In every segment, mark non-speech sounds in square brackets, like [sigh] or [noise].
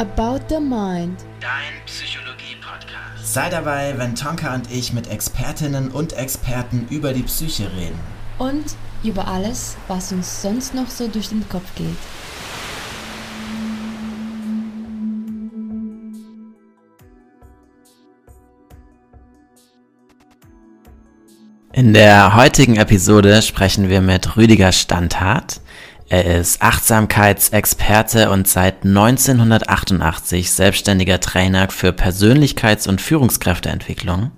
About the Mind. Dein Psychologie-Podcast. Sei dabei, wenn Tonka und ich mit Expertinnen und Experten über die Psyche reden. Und über alles, was uns sonst noch so durch den Kopf geht. In der heutigen Episode sprechen wir mit Rüdiger Standhardt. Er ist Achtsamkeitsexperte und seit 1988 selbstständiger Trainer für Persönlichkeits- und Führungskräfteentwicklung.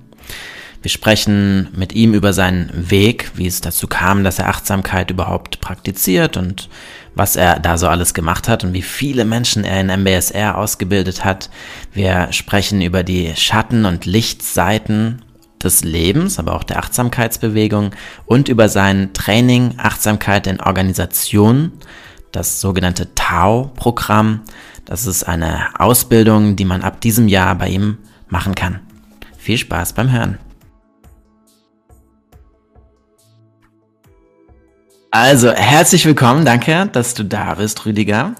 Wir sprechen mit ihm über seinen Weg, wie es dazu kam, dass er Achtsamkeit überhaupt praktiziert und was er da so alles gemacht hat und wie viele Menschen er in MBSR ausgebildet hat. Wir sprechen über die Schatten- und Lichtseiten des Lebens, aber auch der Achtsamkeitsbewegung und über sein Training Achtsamkeit in Organisationen, das sogenannte TAO-Programm. Das ist eine Ausbildung, die man ab diesem Jahr bei ihm machen kann. Viel Spaß beim Hören. Also, herzlich willkommen, danke, dass du da bist, Rüdiger.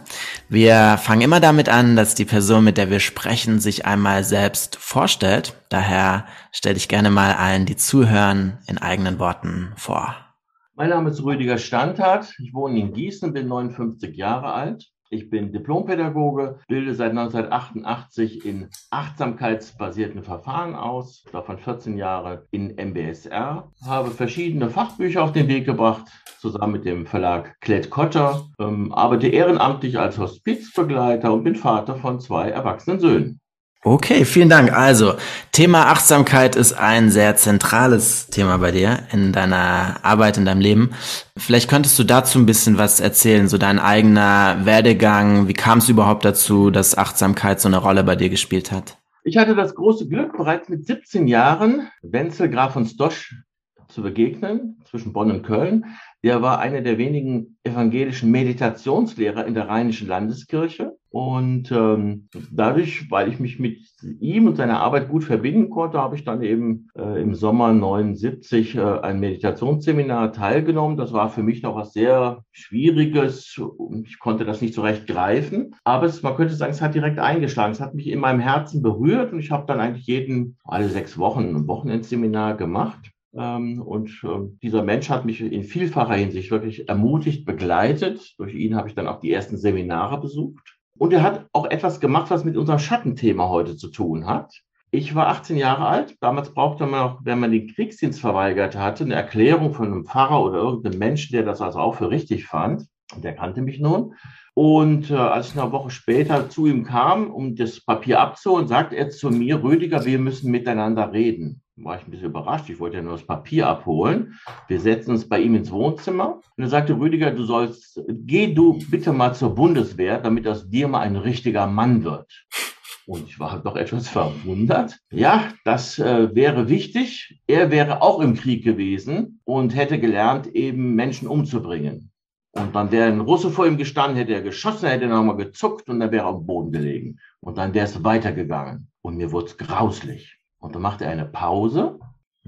Wir fangen immer damit an, dass die Person, mit der wir sprechen, sich einmal selbst vorstellt. Daher stell dich gerne mal allen, die zuhören, in eigenen Worten vor. Mein Name ist Rüdiger Standhardt. Ich wohne in Gießen, bin 59 Jahre alt. Ich bin Diplompädagoge, bilde seit 1988 in achtsamkeitsbasierten Verfahren aus, davon 14 Jahre in MBSR, habe verschiedene Fachbücher auf den Weg gebracht, zusammen mit dem Verlag Klett-Cotter, ähm, arbeite ehrenamtlich als Hospizbegleiter und bin Vater von zwei erwachsenen Söhnen. Okay, vielen Dank. Also, Thema Achtsamkeit ist ein sehr zentrales Thema bei dir in deiner Arbeit, in deinem Leben. Vielleicht könntest du dazu ein bisschen was erzählen, so dein eigener Werdegang. Wie kam es überhaupt dazu, dass Achtsamkeit so eine Rolle bei dir gespielt hat? Ich hatte das große Glück, bereits mit 17 Jahren Wenzel Graf von Stosch zu begegnen, zwischen Bonn und Köln. Der war einer der wenigen evangelischen Meditationslehrer in der Rheinischen Landeskirche. Und ähm, dadurch, weil ich mich mit ihm und seiner Arbeit gut verbinden konnte, habe ich dann eben äh, im Sommer 79 äh, ein Meditationsseminar teilgenommen. Das war für mich noch was sehr Schwieriges. Ich konnte das nicht so recht greifen. Aber es, man könnte sagen, es hat direkt eingeschlagen. Es hat mich in meinem Herzen berührt und ich habe dann eigentlich jeden, alle sechs Wochen ein Wochenendseminar gemacht. Ähm, und ähm, dieser Mensch hat mich in vielfacher Hinsicht wirklich ermutigt, begleitet. Durch ihn habe ich dann auch die ersten Seminare besucht. Und er hat auch etwas gemacht, was mit unserem Schattenthema heute zu tun hat. Ich war 18 Jahre alt. Damals brauchte man auch, wenn man den Kriegsdienst verweigert hatte, eine Erklärung von einem Pfarrer oder irgendeinem Menschen, der das also auch für richtig fand. Der kannte mich nun. Und äh, als ich eine Woche später zu ihm kam, um das Papier abzuholen, sagt er zu mir, Rüdiger, wir müssen miteinander reden war ich ein bisschen überrascht. Ich wollte ja nur das Papier abholen. Wir setzen uns bei ihm ins Wohnzimmer. Und er sagte, Rüdiger, du sollst, geh du bitte mal zur Bundeswehr, damit aus dir mal ein richtiger Mann wird. Und ich war doch etwas verwundert. Ja, das äh, wäre wichtig. Er wäre auch im Krieg gewesen und hätte gelernt, eben Menschen umzubringen. Und dann wäre ein Russe vor ihm gestanden, hätte er geschossen, hätte er nochmal gezuckt und dann wäre er auf dem Boden gelegen. Und dann wäre es weitergegangen. Und mir wurde es grauslich. Und dann machte er eine Pause,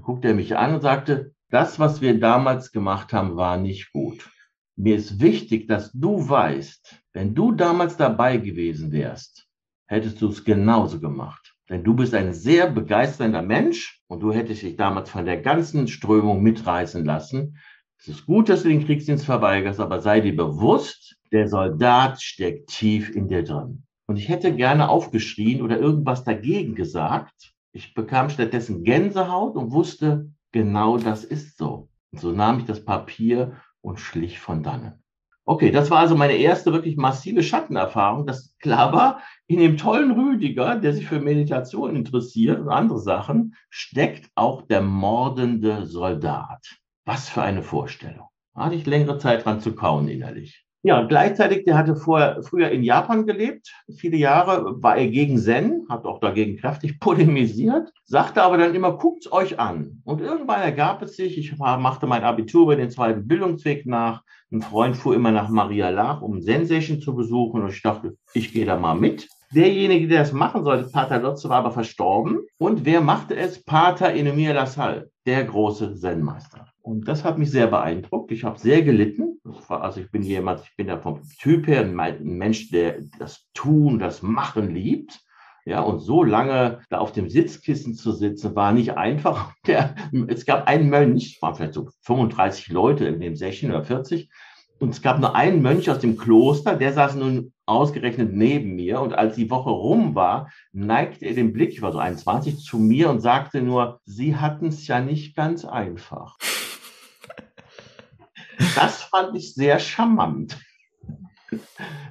guckte er mich an und sagte, das, was wir damals gemacht haben, war nicht gut. Mir ist wichtig, dass du weißt, wenn du damals dabei gewesen wärst, hättest du es genauso gemacht. Denn du bist ein sehr begeisternder Mensch und du hättest dich damals von der ganzen Strömung mitreißen lassen. Es ist gut, dass du den Kriegsdienst verweigerst, aber sei dir bewusst, der Soldat steckt tief in dir drin. Und ich hätte gerne aufgeschrien oder irgendwas dagegen gesagt, ich bekam stattdessen Gänsehaut und wusste, genau das ist so. Und so nahm ich das Papier und schlich von dannen. Okay, das war also meine erste wirklich massive Schattenerfahrung, dass klar war, in dem tollen Rüdiger, der sich für Meditation interessiert und andere Sachen, steckt auch der mordende Soldat. Was für eine Vorstellung. Hatte ich längere Zeit dran zu kauen innerlich. Ja, gleichzeitig, der hatte vorher, früher in Japan gelebt, viele Jahre, war er gegen Zen, hat auch dagegen kräftig [laughs] polemisiert, sagte aber dann immer, guckt's euch an. Und irgendwann ergab es sich, ich machte mein Abitur über den zweiten Bildungsweg nach, ein Freund fuhr immer nach Maria Lach, um Zen-Session zu besuchen und ich dachte, ich gehe da mal mit. Derjenige, der das machen sollte, Pater Lotze, war aber verstorben. Und wer machte es? Pater Enemir Lassalle, der große Zen-Meister. Und das hat mich sehr beeindruckt. Ich habe sehr gelitten. Also ich bin jemand, ich bin ja vom Typ her ein Mensch, der das Tun, das Machen liebt. Ja, und so lange da auf dem Sitzkissen zu sitzen, war nicht einfach. [laughs] Der, es gab einen Mönch, waren vielleicht so 35 Leute in dem 16 oder 40. Und es gab nur einen Mönch aus dem Kloster, der saß nun ausgerechnet neben mir. Und als die Woche rum war, neigte er den Blick, ich war so 21, zu mir und sagte nur, Sie hatten es ja nicht ganz einfach. [laughs] Das fand ich sehr charmant.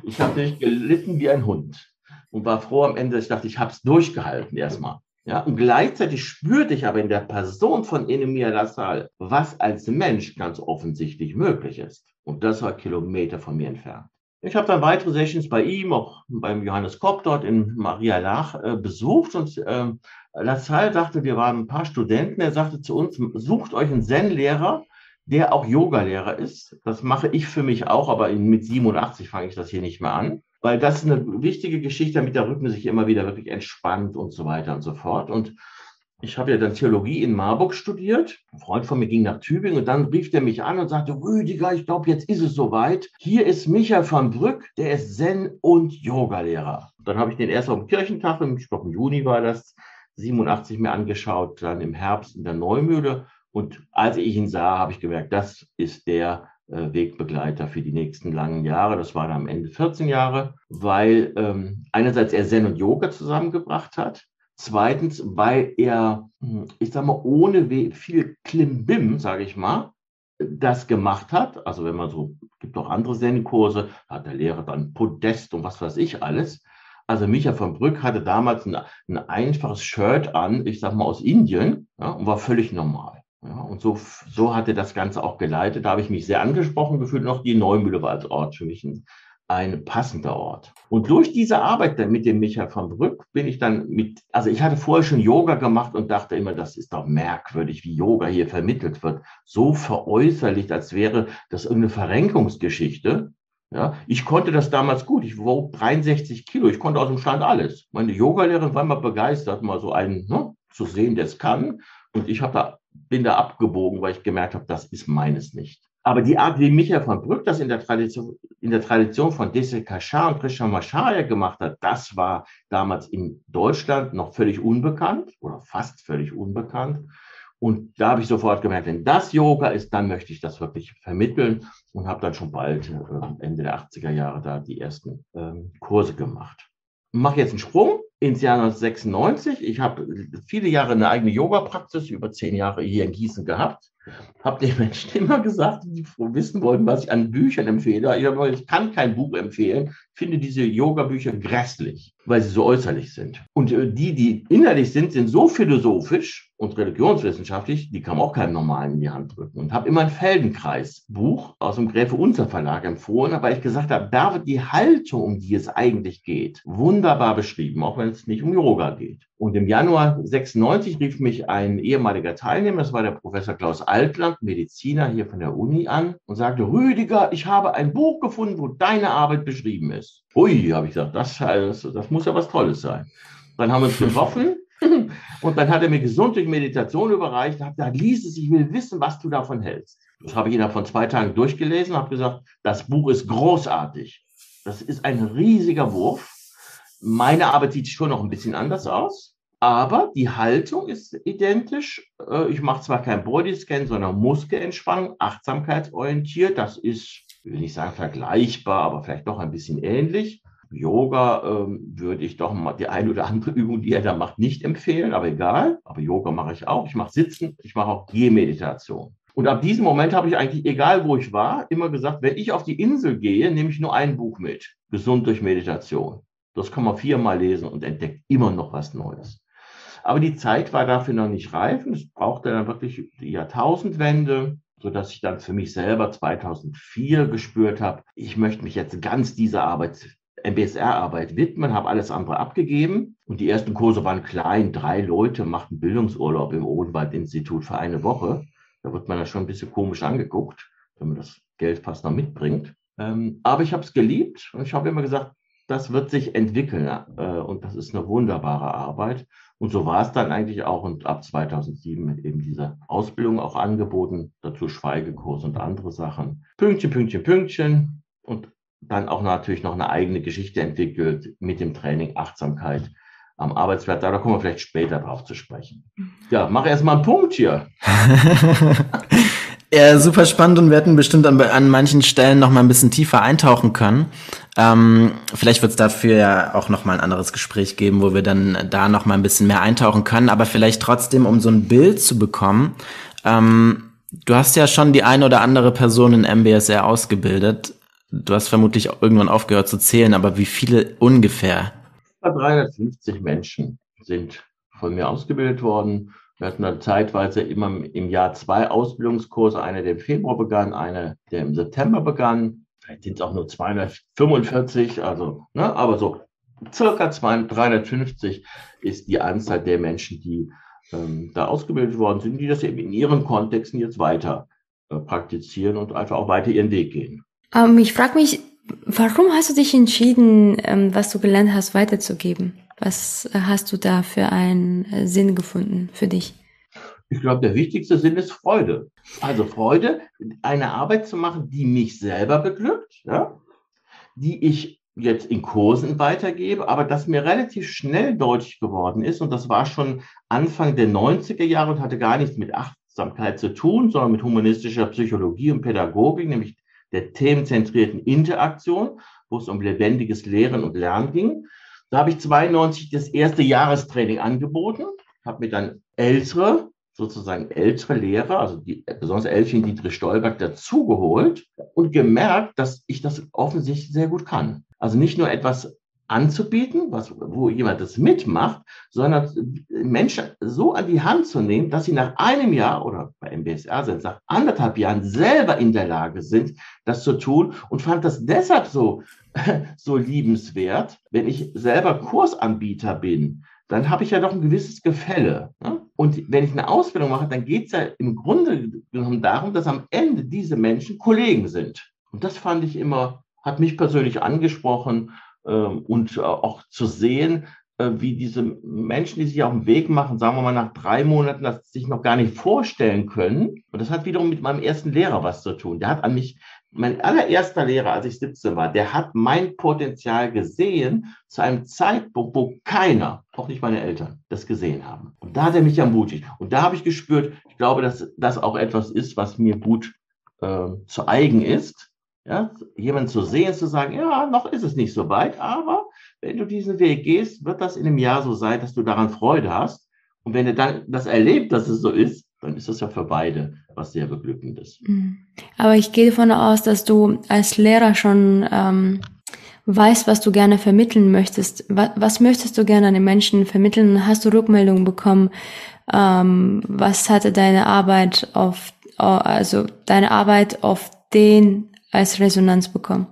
Ich habe nicht gelitten wie ein Hund und war froh am Ende, dass ich dachte, ich habe es durchgehalten erstmal. Ja, und gleichzeitig spürte ich aber in der Person von Enemir Lassalle, was als Mensch ganz offensichtlich möglich ist. Und das war Kilometer von mir entfernt. Ich habe dann weitere Sessions bei ihm, auch beim Johannes Kopp dort in Maria Lach äh, besucht und ähm, Lassalle sagte, wir waren ein paar Studenten, er sagte zu uns, sucht euch einen Zen-Lehrer, der auch Yogalehrer ist. Das mache ich für mich auch, aber mit 87 fange ich das hier nicht mehr an, weil das ist eine wichtige Geschichte, damit der Rücken sich immer wieder wirklich entspannt und so weiter und so fort. Und ich habe ja dann Theologie in Marburg studiert. Ein Freund von mir ging nach Tübingen und dann rief der mich an und sagte, Rüdiger, ich glaube, jetzt ist es soweit. Hier ist Michael van Brück, der ist Zen- und Yogalehrer. Dann habe ich den erst auf dem Kirchentag, ich glaube im Juni war das, 87 mir angeschaut, dann im Herbst in der Neumühle und als ich ihn sah, habe ich gemerkt, das ist der äh, Wegbegleiter für die nächsten langen Jahre. Das waren am Ende 14 Jahre, weil ähm, einerseits er Zen und Yoga zusammengebracht hat. Zweitens, weil er, hm, ich sag mal, ohne viel Klimbim, sage ich mal, das gemacht hat. Also wenn man so, gibt auch andere Zen-Kurse, hat der Lehrer dann Podest und was weiß ich alles. Also Micha von Brück hatte damals ein, ein einfaches Shirt an, ich sag mal aus Indien, ja, und war völlig normal. Ja, und so, so er das Ganze auch geleitet. Da habe ich mich sehr angesprochen gefühlt. Noch die Neumühle war als Ort für mich ein, ein passender Ort. Und durch diese Arbeit dann mit dem Michael von Brück bin ich dann mit, also ich hatte vorher schon Yoga gemacht und dachte immer, das ist doch merkwürdig, wie Yoga hier vermittelt wird. So veräußerlicht, als wäre das irgendeine Verrenkungsgeschichte. Ja, ich konnte das damals gut. Ich wog 63 Kilo. Ich konnte aus dem Stand alles. Meine Yogalehrerin war mal begeistert, mal so einen ne, zu sehen, der es kann. Und ich habe da bin da abgebogen, weil ich gemerkt habe, das ist meines nicht. Aber die Art, wie Michael von Brück das in der Tradition, in der Tradition von Desi Kachar und Christian Macharya gemacht hat, das war damals in Deutschland noch völlig unbekannt oder fast völlig unbekannt. Und da habe ich sofort gemerkt, wenn das Yoga ist, dann möchte ich das wirklich vermitteln und habe dann schon bald äh, Ende der 80er Jahre da die ersten ähm, Kurse gemacht. Mache jetzt einen Sprung ins Jahr 1996. Ich habe viele Jahre eine eigene Yoga-Praxis, über zehn Jahre hier in Gießen gehabt. Habe den Menschen [laughs] immer gesagt, die wissen wollten, was ich an Büchern empfehle. Ich, ich kann kein Buch empfehlen. finde diese Yoga-Bücher grässlich, weil sie so äußerlich sind. Und äh, die, die innerlich sind, sind so philosophisch, und religionswissenschaftlich, die kann man auch keinem Normalen in die Hand drücken. Und habe immer ein Feldenkreis-Buch aus dem Gräfe Unzer Verlag empfohlen, weil ich gesagt habe, da wird die Haltung, um die es eigentlich geht, wunderbar beschrieben, auch wenn es nicht um Yoga geht. Und im Januar 96 rief mich ein ehemaliger Teilnehmer, das war der Professor Klaus Altland, Mediziner hier von der Uni an und sagte, Rüdiger, ich habe ein Buch gefunden, wo deine Arbeit beschrieben ist. Ui, habe ich gesagt, das, das, das muss ja was Tolles sein. Dann haben wir uns getroffen [laughs] und dann hat er mir gesund durch Meditation überreicht, hat gesagt, lies es, ich will wissen, was du davon hältst. Das habe ich innerhalb von zwei Tagen durchgelesen, habe gesagt, das Buch ist großartig. Das ist ein riesiger Wurf. Meine Arbeit sieht schon noch ein bisschen anders aus, aber die Haltung ist identisch. Äh, ich mache zwar kein Bodyscan, sondern Muskelentspannung, achtsamkeitsorientiert. Das ist, will nicht sagen vergleichbar, aber vielleicht doch ein bisschen ähnlich. Yoga ähm, würde ich doch mal die eine oder andere Übung, die er da macht, nicht empfehlen, aber egal. Aber Yoga mache ich auch. Ich mache Sitzen, ich mache auch Gehmeditation. Und ab diesem Moment habe ich eigentlich, egal wo ich war, immer gesagt, wenn ich auf die Insel gehe, nehme ich nur ein Buch mit. Gesund durch Meditation. Das kann man viermal lesen und entdeckt immer noch was Neues. Aber die Zeit war dafür noch nicht reif. Es brauchte dann wirklich die Jahrtausendwende, so dass ich dann für mich selber 2004 gespürt habe, ich möchte mich jetzt ganz dieser Arbeit MBSR-Arbeit widmen, habe alles andere abgegeben. Und die ersten Kurse waren klein. Drei Leute machten Bildungsurlaub im Odenwald-Institut für eine Woche. Da wird man ja schon ein bisschen komisch angeguckt, wenn man das Geld fast noch mitbringt. Ähm, aber ich habe es geliebt und ich habe immer gesagt, das wird sich entwickeln äh, und das ist eine wunderbare Arbeit. Und so war es dann eigentlich auch und ab 2007 mit eben dieser Ausbildung auch angeboten, dazu Schweigekurs und andere Sachen. Pünktchen, Pünktchen, Pünktchen und dann auch natürlich noch eine eigene Geschichte entwickelt mit dem Training Achtsamkeit am Arbeitsplatz. Da kommen wir vielleicht später drauf zu sprechen. Ja, mach erst mal einen Punkt hier. [laughs] ja, super spannend und wir hätten bestimmt an, an manchen Stellen noch mal ein bisschen tiefer eintauchen können. Ähm, vielleicht wird es dafür ja auch noch mal ein anderes Gespräch geben, wo wir dann da noch mal ein bisschen mehr eintauchen können. Aber vielleicht trotzdem, um so ein Bild zu bekommen. Ähm, du hast ja schon die eine oder andere Person in MBSR ausgebildet. Du hast vermutlich irgendwann aufgehört zu zählen, aber wie viele ungefähr? 350 Menschen sind von mir ausgebildet worden. Wir hatten dann zeitweise immer im Jahr zwei Ausbildungskurse, einer, der im Februar begann, einer, der im September begann. Vielleicht sind es auch nur 245, also, ne, aber so circa 350 ist die Anzahl der Menschen, die ähm, da ausgebildet worden sind, die das eben in ihren Kontexten jetzt weiter äh, praktizieren und einfach auch weiter ihren Weg gehen. Ähm, ich frage mich, warum hast du dich entschieden, ähm, was du gelernt hast, weiterzugeben? Was hast du da für einen äh, Sinn gefunden für dich? Ich glaube, der wichtigste Sinn ist Freude. Also Freude, eine Arbeit zu machen, die mich selber beglückt, ja? die ich jetzt in Kursen weitergebe, aber das mir relativ schnell deutlich geworden ist, und das war schon Anfang der 90er Jahre und hatte gar nichts mit Achtsamkeit zu tun, sondern mit humanistischer Psychologie und Pädagogik, nämlich der themenzentrierten Interaktion, wo es um lebendiges Lehren und Lernen ging. Da habe ich 92 das erste Jahrestraining angeboten, habe mir dann ältere, sozusagen ältere Lehrer, also die, besonders Elfchen Dietrich Stolberg, dazugeholt und gemerkt, dass ich das offensichtlich sehr gut kann. Also nicht nur etwas anzubieten, was, wo jemand das mitmacht, sondern Menschen so an die Hand zu nehmen, dass sie nach einem Jahr oder bei MBSR sind, nach anderthalb Jahren selber in der Lage sind, das zu tun und fand das deshalb so, [laughs] so liebenswert, wenn ich selber Kursanbieter bin, dann habe ich ja doch ein gewisses Gefälle. Ne? Und wenn ich eine Ausbildung mache, dann geht es ja im Grunde genommen darum, dass am Ende diese Menschen Kollegen sind. Und das fand ich immer, hat mich persönlich angesprochen ähm, und auch zu sehen, äh, wie diese Menschen, die sich auf den Weg machen, sagen wir mal nach drei Monaten, das sich noch gar nicht vorstellen können. Und das hat wiederum mit meinem ersten Lehrer was zu tun. Der hat an mich, mein allererster Lehrer, als ich 17 war, der hat mein Potenzial gesehen zu einem Zeitpunkt, wo keiner, auch nicht meine Eltern, das gesehen haben. Und da hat er mich ermutigt. Und da habe ich gespürt, ich glaube, dass das auch etwas ist, was mir gut äh, zu eigen ist ja, jemand zu sehen, zu sagen, ja, noch ist es nicht so weit, aber wenn du diesen Weg gehst, wird das in einem Jahr so sein, dass du daran Freude hast. Und wenn du dann das erlebt, dass es so ist, dann ist das ja für beide was sehr beglückendes. Mhm. Aber ich gehe davon aus, dass du als Lehrer schon ähm, weißt, was du gerne vermitteln möchtest. Was, was möchtest du gerne an den Menschen vermitteln? Hast du Rückmeldungen bekommen? Ähm, was hatte deine Arbeit auf, also deine Arbeit auf den als Resonanz bekommen?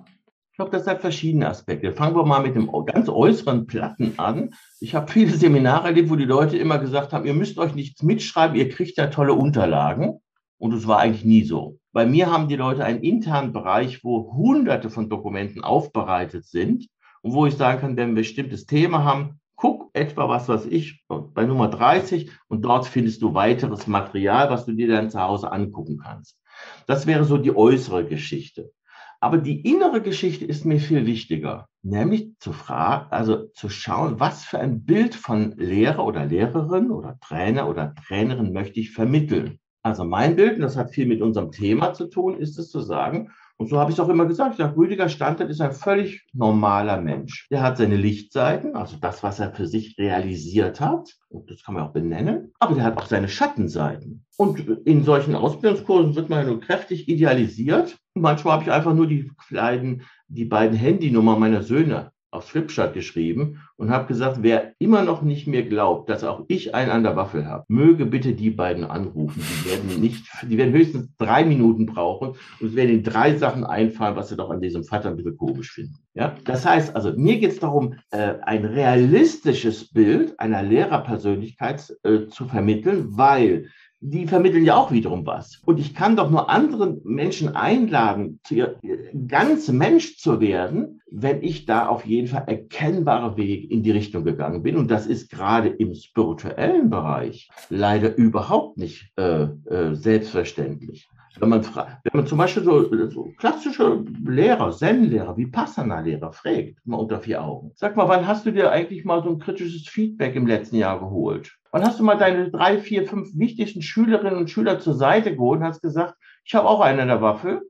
Glaube, das hat verschiedene Aspekte. Fangen wir mal mit dem ganz äußeren Platten an. Ich habe viele [laughs] Seminare erlebt, wo die Leute immer gesagt haben, ihr müsst euch nichts mitschreiben, ihr kriegt ja tolle Unterlagen. Und es war eigentlich nie so. Bei mir haben die Leute einen internen Bereich, wo hunderte von Dokumenten aufbereitet sind und wo ich sagen kann, wenn wir ein bestimmtes Thema haben, guck etwa was, was ich bei Nummer 30 und dort findest du weiteres Material, was du dir dann zu Hause angucken kannst. Das wäre so die äußere Geschichte. Aber die innere Geschichte ist mir viel wichtiger, nämlich zu fragen, also zu schauen, was für ein Bild von Lehrer oder Lehrerin oder Trainer oder Trainerin möchte ich vermitteln. Also mein Bild, und das hat viel mit unserem Thema zu tun, ist es zu sagen, und so habe ich es auch immer gesagt. Ich sage, Rüdiger Standard ist ein völlig normaler Mensch. Der hat seine Lichtseiten, also das, was er für sich realisiert hat. Und das kann man auch benennen. Aber der hat auch seine Schattenseiten. Und in solchen Ausbildungskursen wird man ja nur kräftig idealisiert. Manchmal habe ich einfach nur die kleinen, die beiden Handynummern meiner Söhne auf Flipchart geschrieben und habe gesagt, wer immer noch nicht mehr glaubt, dass auch ich einen an der Waffel habe, möge bitte die beiden anrufen. Die werden nicht, die werden höchstens drei Minuten brauchen und es werden ihnen drei Sachen einfallen, was sie doch an diesem Vater ein bisschen komisch finden. Ja, das heißt also, mir geht es darum, äh, ein realistisches Bild einer Lehrerpersönlichkeit äh, zu vermitteln, weil die vermitteln ja auch wiederum was. Und ich kann doch nur andere Menschen einladen, zu ihr, ganz Mensch zu werden, wenn ich da auf jeden Fall erkennbare Weg in die Richtung gegangen bin. Und das ist gerade im spirituellen Bereich leider überhaupt nicht äh, äh, selbstverständlich. Wenn man, wenn man zum Beispiel so, so klassische Lehrer, Zen-Lehrer, wie Passana-Lehrer fragt, mal unter vier Augen. Sag mal, wann hast du dir eigentlich mal so ein kritisches Feedback im letzten Jahr geholt? Wann hast du mal deine drei, vier, fünf wichtigsten Schülerinnen und Schüler zur Seite geholt und hast gesagt, ich habe auch eine in der Waffe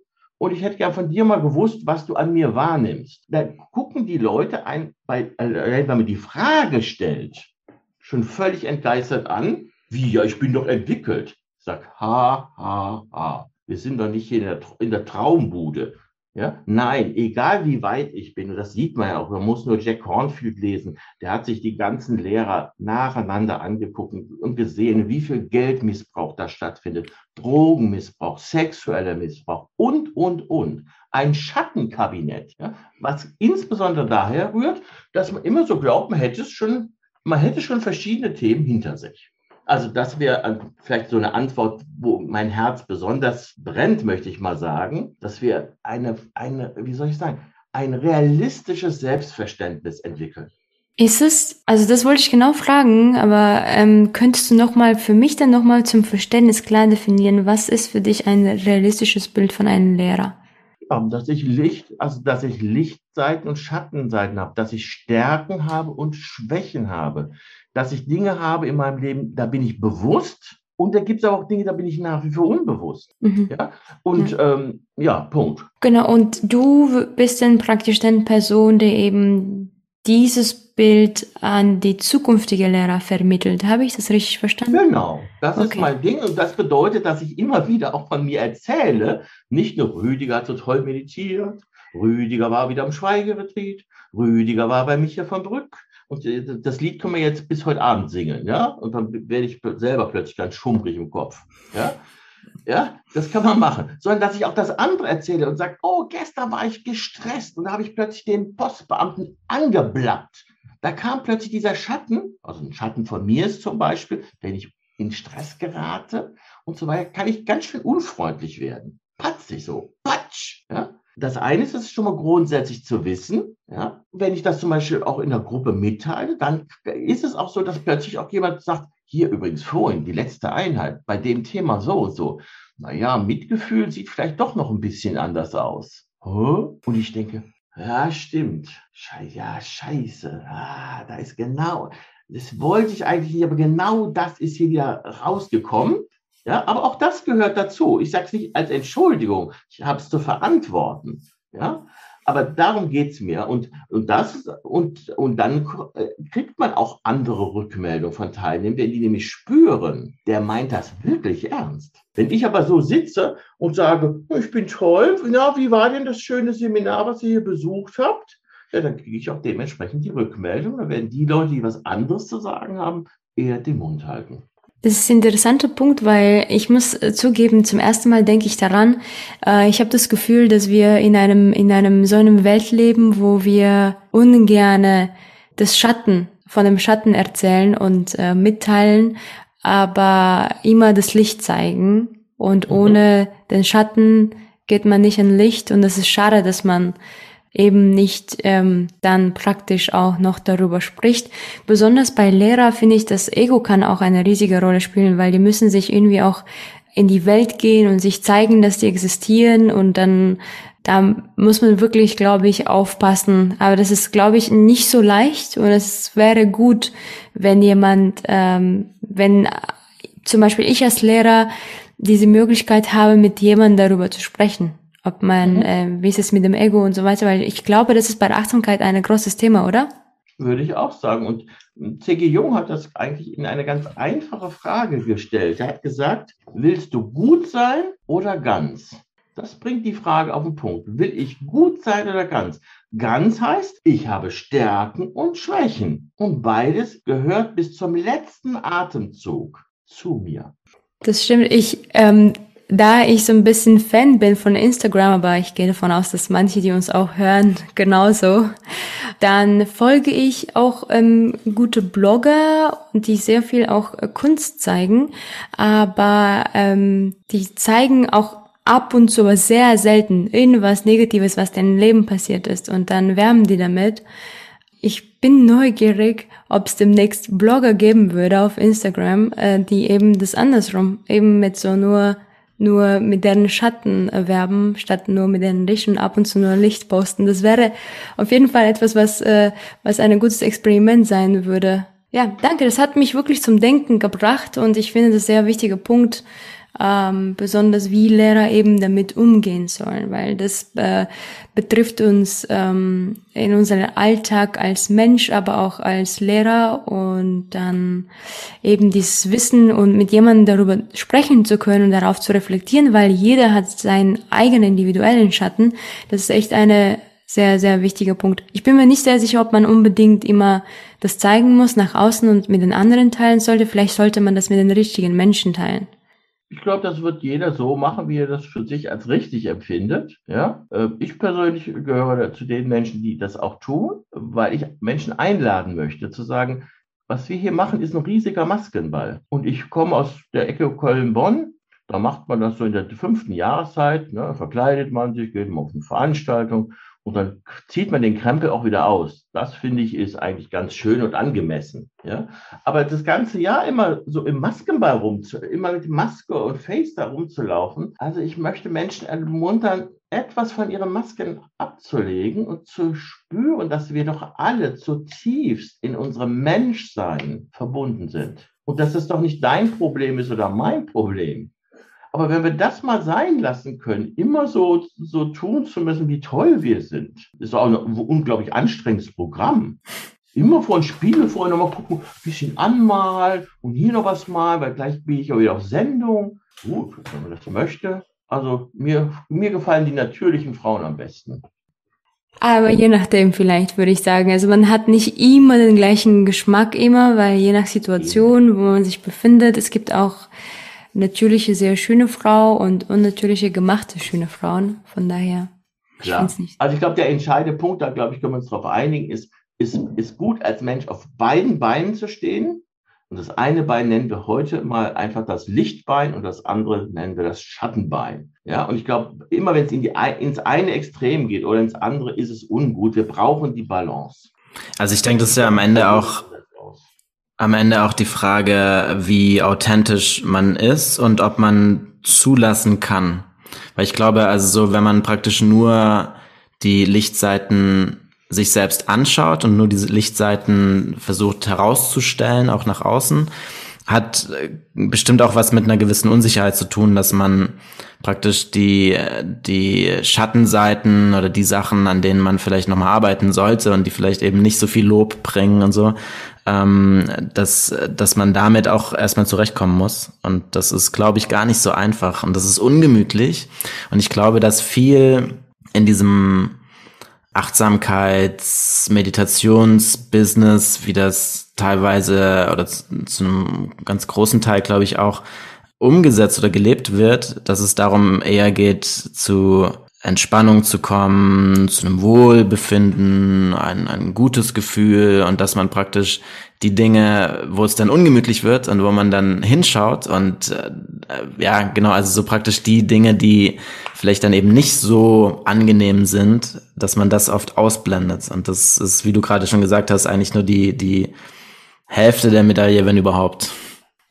und ich hätte gern von dir mal gewusst, was du an mir wahrnimmst. Da gucken die Leute ein, bei, wenn man die Frage stellt, schon völlig entgeistert an, wie, ja, ich bin doch entwickelt. sag, ha, ha, ha. Wir sind doch nicht hier in der, in der Traumbude. Ja? Nein, egal wie weit ich bin, das sieht man ja auch, man muss nur Jack Hornfield lesen, der hat sich die ganzen Lehrer nacheinander angeguckt und gesehen, wie viel Geldmissbrauch da stattfindet, Drogenmissbrauch, sexueller Missbrauch und, und, und. Ein Schattenkabinett, ja? was insbesondere daher rührt, dass man immer so glaubt, man hätte schon, man hätte schon verschiedene Themen hinter sich. Also das wäre vielleicht so eine Antwort, wo mein Herz besonders brennt, möchte ich mal sagen, dass wir eine, eine, wie soll ich sagen, ein realistisches Selbstverständnis entwickeln. Ist es, also das wollte ich genau fragen, aber ähm, könntest du nochmal für mich dann nochmal zum Verständnis klar definieren, was ist für dich ein realistisches Bild von einem Lehrer? Dass ich Licht, also dass ich Lichtseiten und Schattenseiten habe, dass ich Stärken habe und Schwächen habe, dass ich Dinge habe in meinem Leben, da bin ich bewusst und da gibt es aber auch Dinge, da bin ich nach wie vor unbewusst. Mhm. Ja? Und ja. Ähm, ja, Punkt. Genau, und du bist dann praktisch dann Person, die eben dieses Bild an die zukünftige Lehrer vermittelt. Habe ich das richtig verstanden? Genau, das okay. ist mein Ding und das bedeutet, dass ich immer wieder auch von mir erzähle, nicht nur Rüdiger hat so toll meditiert, Rüdiger war wieder im Schweigeretreat, Rüdiger war bei Micha von Brück, und äh, das Lied können wir jetzt bis heute Abend singen, ja? Und dann werde ich selber plötzlich ganz schummrig im Kopf, ja? Ja, das kann man machen. Sondern dass ich auch das andere erzähle und sage, oh, gestern war ich gestresst und da habe ich plötzlich den Postbeamten angeblappt. Da kam plötzlich dieser Schatten, also ein Schatten von mir ist zum Beispiel, wenn ich in Stress gerate und so weiter, kann ich ganz schön unfreundlich werden. Patzig so, patsch. Ja? Das eine ist es schon mal grundsätzlich zu wissen. Ja? Wenn ich das zum Beispiel auch in der Gruppe mitteile, dann ist es auch so, dass plötzlich auch jemand sagt, hier übrigens vorhin, die letzte Einheit, bei dem Thema so und so. Naja, Mitgefühl sieht vielleicht doch noch ein bisschen anders aus. Und ich denke, ja, stimmt. Scheiße, ja, scheiße. Ah, da ist genau, das wollte ich eigentlich nicht, aber genau das ist hier wieder rausgekommen. Ja, aber auch das gehört dazu. Ich sage es nicht als Entschuldigung, ich habe es zu verantworten. Ja, aber darum geht es mir. Und, und, das, und, und dann äh, kriegt man auch andere Rückmeldungen von Teilnehmern, die nämlich spüren, der meint das wirklich ernst. Wenn ich aber so sitze und sage, ich bin toll, na, wie war denn das schöne Seminar, was ihr hier besucht habt? Ja, dann kriege ich auch dementsprechend die Rückmeldung. Dann werden die Leute, die was anderes zu sagen haben, eher den Mund halten. Das ist ein interessanter Punkt, weil ich muss äh, zugeben, zum ersten Mal denke ich daran, äh, ich habe das Gefühl, dass wir in einem, in einem so einem Welt leben, wo wir ungerne das Schatten von dem Schatten erzählen und äh, mitteilen, aber immer das Licht zeigen. Und mhm. ohne den Schatten geht man nicht in Licht und es ist schade, dass man eben nicht ähm, dann praktisch auch noch darüber spricht. Besonders bei Lehrer finde ich, das Ego kann auch eine riesige Rolle spielen, weil die müssen sich irgendwie auch in die Welt gehen und sich zeigen, dass die existieren und dann da muss man wirklich, glaube ich, aufpassen. Aber das ist, glaube ich, nicht so leicht und es wäre gut, wenn jemand, ähm, wenn zum Beispiel ich als Lehrer diese Möglichkeit habe, mit jemandem darüber zu sprechen ob man, mhm. äh, wie ist es mit dem Ego und so weiter, weil ich glaube, das ist bei der Achtsamkeit ein großes Thema, oder? Würde ich auch sagen. Und C.G. Jung hat das eigentlich in eine ganz einfache Frage gestellt. Er hat gesagt, willst du gut sein oder ganz? Das bringt die Frage auf den Punkt. Will ich gut sein oder ganz? Ganz heißt, ich habe Stärken und Schwächen. Und beides gehört bis zum letzten Atemzug zu mir. Das stimmt. Ich, ähm, da ich so ein bisschen Fan bin von Instagram, aber ich gehe davon aus, dass manche, die uns auch hören, [laughs] genauso, dann folge ich auch ähm, gute Blogger, die sehr viel auch äh, Kunst zeigen, aber ähm, die zeigen auch ab und zu, aber sehr selten, irgendwas Negatives, was deinem Leben passiert ist. Und dann wärmen die damit. Ich bin neugierig, ob es demnächst Blogger geben würde auf Instagram, äh, die eben das andersrum, eben mit so nur nur mit deren Schatten erwerben, statt nur mit deren Licht und ab und zu nur Licht posten. Das wäre auf jeden Fall etwas, was, äh, was ein gutes Experiment sein würde. Ja, danke. Das hat mich wirklich zum Denken gebracht und ich finde das sehr wichtiger Punkt, ähm, besonders wie Lehrer eben damit umgehen sollen, weil das äh, betrifft uns ähm, in unserem Alltag als Mensch, aber auch als Lehrer und dann eben dieses Wissen und mit jemandem darüber sprechen zu können und darauf zu reflektieren, weil jeder hat seinen eigenen individuellen Schatten. Das ist echt eine sehr, sehr wichtiger Punkt. Ich bin mir nicht sehr sicher, ob man unbedingt immer das zeigen muss nach außen und mit den anderen teilen sollte. Vielleicht sollte man das mit den richtigen Menschen teilen. Ich glaube, das wird jeder so machen, wie er das für sich als richtig empfindet. Ja, äh, ich persönlich gehöre zu den Menschen, die das auch tun, weil ich Menschen einladen möchte, zu sagen, was wir hier machen, ist ein riesiger Maskenball. Und ich komme aus der Ecke Köln-Bonn. Da macht man das so in der fünften Jahreszeit. Ne, verkleidet man sich, geht man auf eine Veranstaltung und dann zieht man den Krempel auch wieder aus. Das finde ich ist eigentlich ganz schön und angemessen. Ja? Aber das ganze Jahr immer so im Maskenball rumzu, immer mit Maske und Face da rumzulaufen. Also ich möchte Menschen ermuntern, etwas von ihren Masken abzulegen und zu spüren, dass wir doch alle zutiefst in unserem Menschsein verbunden sind. Und dass es doch nicht dein Problem ist oder mein Problem, aber wenn wir das mal sein lassen können, immer so, so tun zu müssen, wie toll wir sind, ist auch ein unglaublich anstrengendes Programm. Immer vor den Spiegel vorher nochmal gucken, ein bisschen anmalen und hier noch was malen, weil gleich bin ich auch wieder auf Sendung. Gut, wenn man das möchte. Also mir, mir gefallen die natürlichen Frauen am besten. Aber je nachdem vielleicht, würde ich sagen. Also man hat nicht immer den gleichen Geschmack immer, weil je nach Situation, wo man sich befindet, es gibt auch natürliche, sehr schöne Frau und unnatürliche, gemachte, schöne Frauen. Von daher. Klar. Ich nicht. Also ich glaube, der entscheidende Punkt, da glaube ich, können wir uns darauf einigen, ist, ist, ist gut als Mensch auf beiden Beinen zu stehen. Und das eine Bein nennen wir heute mal einfach das Lichtbein und das andere nennen wir das Schattenbein. Ja, und ich glaube, immer wenn es in die, ins eine Extrem geht oder ins andere, ist es ungut. Wir brauchen die Balance. Also ich denke, das ist ja am Ende auch am Ende auch die Frage, wie authentisch man ist und ob man zulassen kann. Weil ich glaube, also so, wenn man praktisch nur die Lichtseiten sich selbst anschaut und nur diese Lichtseiten versucht herauszustellen, auch nach außen, hat äh, bestimmt auch was mit einer gewissen Unsicherheit zu tun, dass man praktisch die, die Schattenseiten oder die Sachen, an denen man vielleicht nochmal arbeiten sollte und die vielleicht eben nicht so viel Lob bringen und so, ähm, dass, dass man damit auch erstmal zurechtkommen muss. Und das ist, glaube ich, gar nicht so einfach und das ist ungemütlich. Und ich glaube, dass viel in diesem Achtsamkeits-, Meditations-Business, wie das teilweise oder zu, zu einem ganz großen Teil, glaube ich, auch umgesetzt oder gelebt wird, dass es darum eher geht, zu Entspannung zu kommen, zu einem Wohlbefinden, ein, ein gutes Gefühl und dass man praktisch die Dinge, wo es dann ungemütlich wird und wo man dann hinschaut und äh, ja, genau, also so praktisch die Dinge, die vielleicht dann eben nicht so angenehm sind, dass man das oft ausblendet. Und das ist, wie du gerade schon gesagt hast, eigentlich nur die, die Hälfte der Medaille, wenn überhaupt.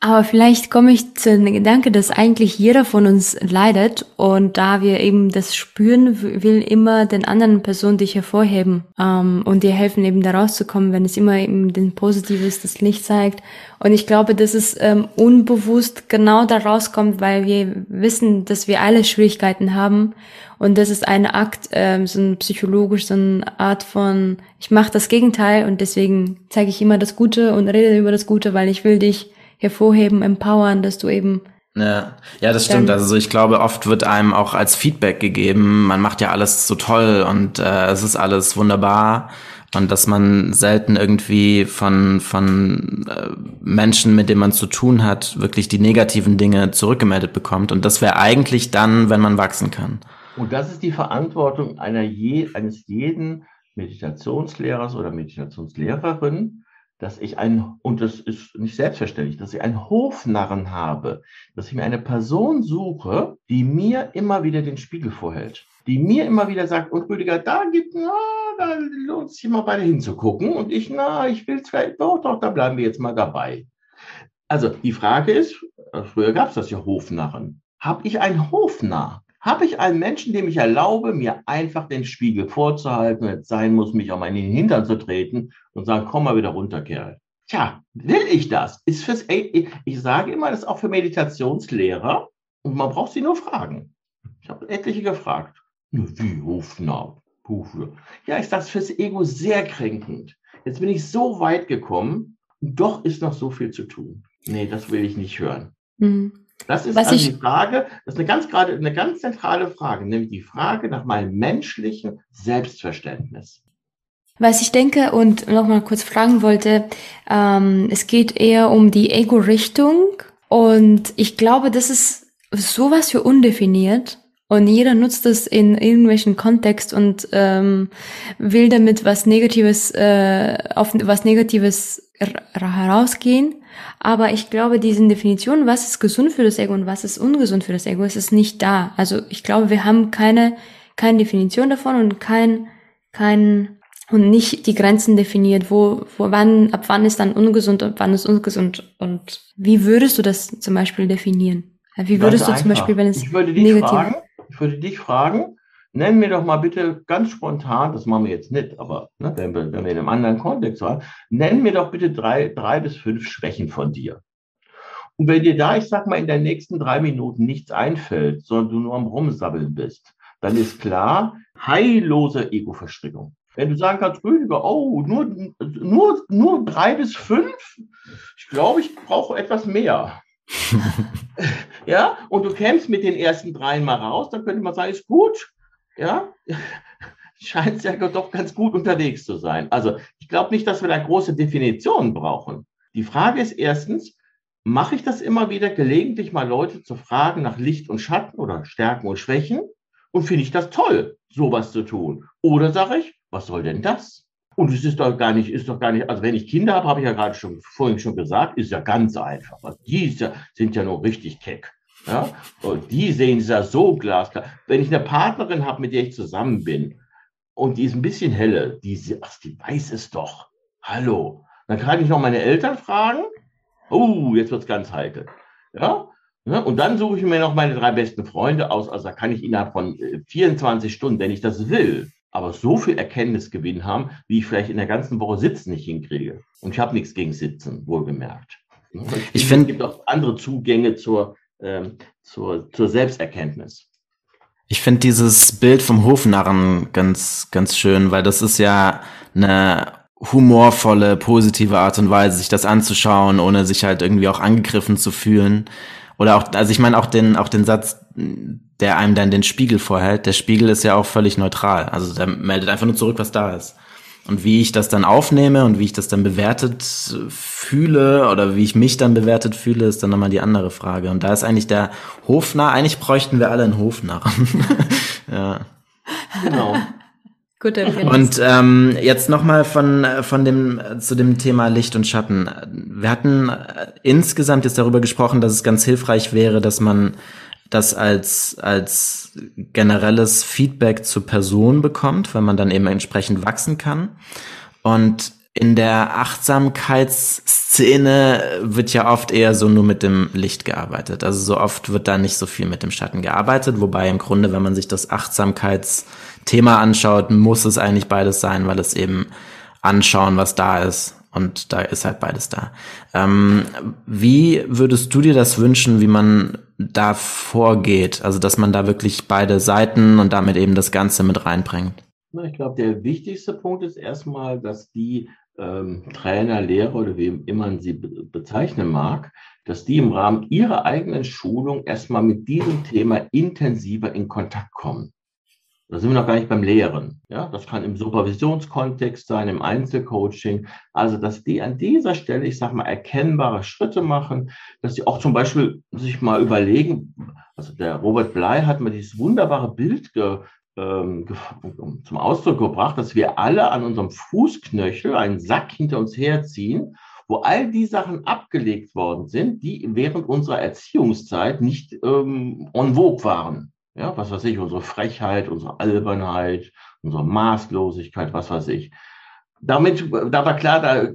Aber vielleicht komme ich zu dem Gedanke, dass eigentlich jeder von uns leidet und da wir eben das spüren, will immer den anderen Person dich hervorheben ähm, und dir helfen eben da rauszukommen, wenn es immer eben den Positives, das Licht zeigt. Und ich glaube, dass es ähm, unbewusst genau da rauskommt, weil wir wissen, dass wir alle Schwierigkeiten haben und das ist ein Akt, ähm, so ein psychologisch, so eine Art von, ich mache das Gegenteil und deswegen zeige ich immer das Gute und rede über das Gute, weil ich will dich hervorheben, empowern, dass du eben ja, ja, das stimmt. Also ich glaube, oft wird einem auch als Feedback gegeben, man macht ja alles so toll und äh, es ist alles wunderbar und dass man selten irgendwie von von äh, Menschen, mit denen man zu tun hat, wirklich die negativen Dinge zurückgemeldet bekommt und das wäre eigentlich dann, wenn man wachsen kann. Und das ist die Verantwortung einer je, eines jeden Meditationslehrers oder Meditationslehrerin, dass ich ein, und das ist nicht selbstverständlich, dass ich einen Hofnarren habe, dass ich mir eine Person suche, die mir immer wieder den Spiegel vorhält, die mir immer wieder sagt, und Rüdiger, da gibt, na, da lohnt sich mal beide hinzugucken, und ich, na, ich will vielleicht, doch, doch, da bleiben wir jetzt mal dabei. Also die Frage ist, früher gab es das ja Hofnarren. Habe ich einen Hofnarr? Habe ich einen Menschen, dem ich erlaube, mir einfach den Spiegel vorzuhalten, wenn es sein muss, mich auf meinen Hintern zu treten und sagen, komm mal wieder runter, Kerl. Tja, will ich das? Ist fürs, ich sage immer, das ist auch für Meditationslehrer und man braucht sie nur fragen. Ich habe etliche gefragt. Wie Hofner? Ja, ist das fürs Ego sehr kränkend. Jetzt bin ich so weit gekommen, und doch ist noch so viel zu tun. Nee, das will ich nicht hören. Mhm. Das ist also die Frage, das ist eine ganz gerade eine ganz zentrale Frage, nämlich die Frage nach meinem menschlichen Selbstverständnis. Was ich denke und nochmal kurz fragen wollte, ähm, es geht eher um die Ego-Richtung und ich glaube, das ist sowas für undefiniert und jeder nutzt es in irgendwelchen Kontext und ähm, will damit was Negatives äh, auf was Negatives herausgehen. Aber ich glaube, diese Definition, was ist gesund für das Ego und was ist ungesund für das Ego, ist es nicht da. Also ich glaube, wir haben keine, keine Definition davon und kein, kein, und nicht die Grenzen definiert, wo, wo wann, ab wann ist dann ungesund und wann ist ungesund und wie würdest du das zum Beispiel definieren? Wie würdest Ganz du zum Beispiel, wenn es ich würde dich negativ fragen, ich würde dich fragen, nenn mir doch mal bitte ganz spontan, das machen wir jetzt nicht, aber ne, wenn, wir, wenn wir in einem anderen Kontext waren, nenn mir doch bitte drei, drei bis fünf Schwächen von dir. Und wenn dir da, ich sag mal, in den nächsten drei Minuten nichts einfällt, sondern du nur am Rumsabbeln bist, dann ist klar, heillose Ego-Verstrickung. Wenn du sagen kannst, Rüdiger, oh, nur, nur, nur drei bis fünf, ich glaube, ich brauche etwas mehr. [laughs] ja, und du kämst mit den ersten dreien mal raus, dann könnte man sagen, ist gut, ja, [laughs] scheint ja doch ganz gut unterwegs zu sein. Also ich glaube nicht, dass wir da große Definitionen brauchen. Die Frage ist erstens, mache ich das immer wieder gelegentlich mal Leute zu fragen nach Licht und Schatten oder Stärken und Schwächen? Und finde ich das toll, sowas zu tun? Oder sage ich, was soll denn das? Und es ist doch gar nicht, ist doch gar nicht, also wenn ich Kinder habe, habe ich ja gerade schon vorhin schon gesagt, ist ja ganz einfach. Also die sind ja nur richtig keck. Ja? Und die sehen es ja so glasklar. Wenn ich eine Partnerin habe, mit der ich zusammen bin, und die ist ein bisschen helle, die, ach, die weiß es doch. Hallo. Dann kann ich noch meine Eltern fragen. Oh, jetzt wird es ganz heikel. Ja? ja? Und dann suche ich mir noch meine drei besten Freunde aus. Also da kann ich innerhalb von 24 äh, Stunden, wenn ich das will, aber so viel Erkenntnisgewinn haben, wie ich vielleicht in der ganzen Woche Sitzen nicht hinkriege. Und ich habe nichts gegen Sitzen, wohlgemerkt. Ich, ich finde, es gibt auch andere Zugänge zur, ähm, zur, zur Selbsterkenntnis. Ich finde dieses Bild vom Hofnarren ganz, ganz schön, weil das ist ja eine humorvolle, positive Art und Weise, sich das anzuschauen, ohne sich halt irgendwie auch angegriffen zu fühlen. Oder auch, also ich meine auch den, auch den Satz, der einem dann den Spiegel vorhält. Der Spiegel ist ja auch völlig neutral. Also der meldet einfach nur zurück, was da ist. Und wie ich das dann aufnehme und wie ich das dann bewertet fühle oder wie ich mich dann bewertet fühle, ist dann nochmal die andere Frage. Und da ist eigentlich der Hofnarr, eigentlich bräuchten wir alle einen Hofnarren. [laughs] ja. Genau. Gute Und ähm, jetzt nochmal von, von dem zu dem Thema Licht und Schatten. Wir hatten insgesamt jetzt darüber gesprochen, dass es ganz hilfreich wäre, dass man das als, als generelles Feedback zur Person bekommt, weil man dann eben entsprechend wachsen kann. Und in der Achtsamkeitsszene wird ja oft eher so nur mit dem Licht gearbeitet. Also so oft wird da nicht so viel mit dem Schatten gearbeitet, wobei im Grunde, wenn man sich das Achtsamkeitsthema anschaut, muss es eigentlich beides sein, weil es eben anschauen, was da ist und da ist halt beides da. Ähm, wie würdest du dir das wünschen, wie man da vorgeht? Also, dass man da wirklich beide Seiten und damit eben das Ganze mit reinbringt. Ich glaube, der wichtigste Punkt ist erstmal, dass die ähm, Trainer, Lehrer oder wie immer man sie be bezeichnen mag, dass die im Rahmen ihrer eigenen Schulung erstmal mit diesem Thema intensiver in Kontakt kommen. Da sind wir noch gar nicht beim Lehren. Ja, das kann im Supervisionskontext sein, im Einzelcoaching. Also, dass die an dieser Stelle, ich sage mal, erkennbare Schritte machen, dass sie auch zum Beispiel sich mal überlegen, also der Robert Blei hat mir dieses wunderbare Bild ge, äh, ähm, zum Ausdruck gebracht, dass wir alle an unserem Fußknöchel einen Sack hinter uns herziehen, wo all die Sachen abgelegt worden sind, die während unserer Erziehungszeit nicht ähm, en vogue waren. Ja, was weiß ich, unsere Frechheit, unsere Albernheit, unsere Maßlosigkeit, was weiß ich. Damit, da war klar, da,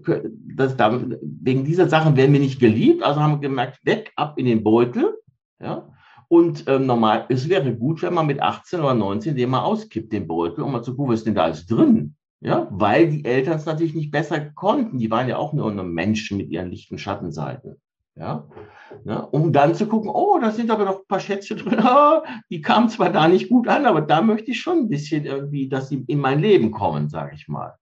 dass, da, wegen dieser Sachen werden wir nicht geliebt, also haben wir gemerkt, weg, ab in den Beutel. Ja, und ähm, normal, es wäre gut, wenn man mit 18 oder 19 den mal auskippt, den Beutel, um mal zu gucken, was ist denn da alles drin? Ja, weil die Eltern es natürlich nicht besser konnten. Die waren ja auch nur Menschen mit ihren lichten Schattenseiten. Ja, ja, um dann zu gucken, oh, da sind aber noch ein paar Schätze drin. [laughs] die kamen zwar da nicht gut an, aber da möchte ich schon ein bisschen irgendwie, dass sie in mein Leben kommen, sage ich mal.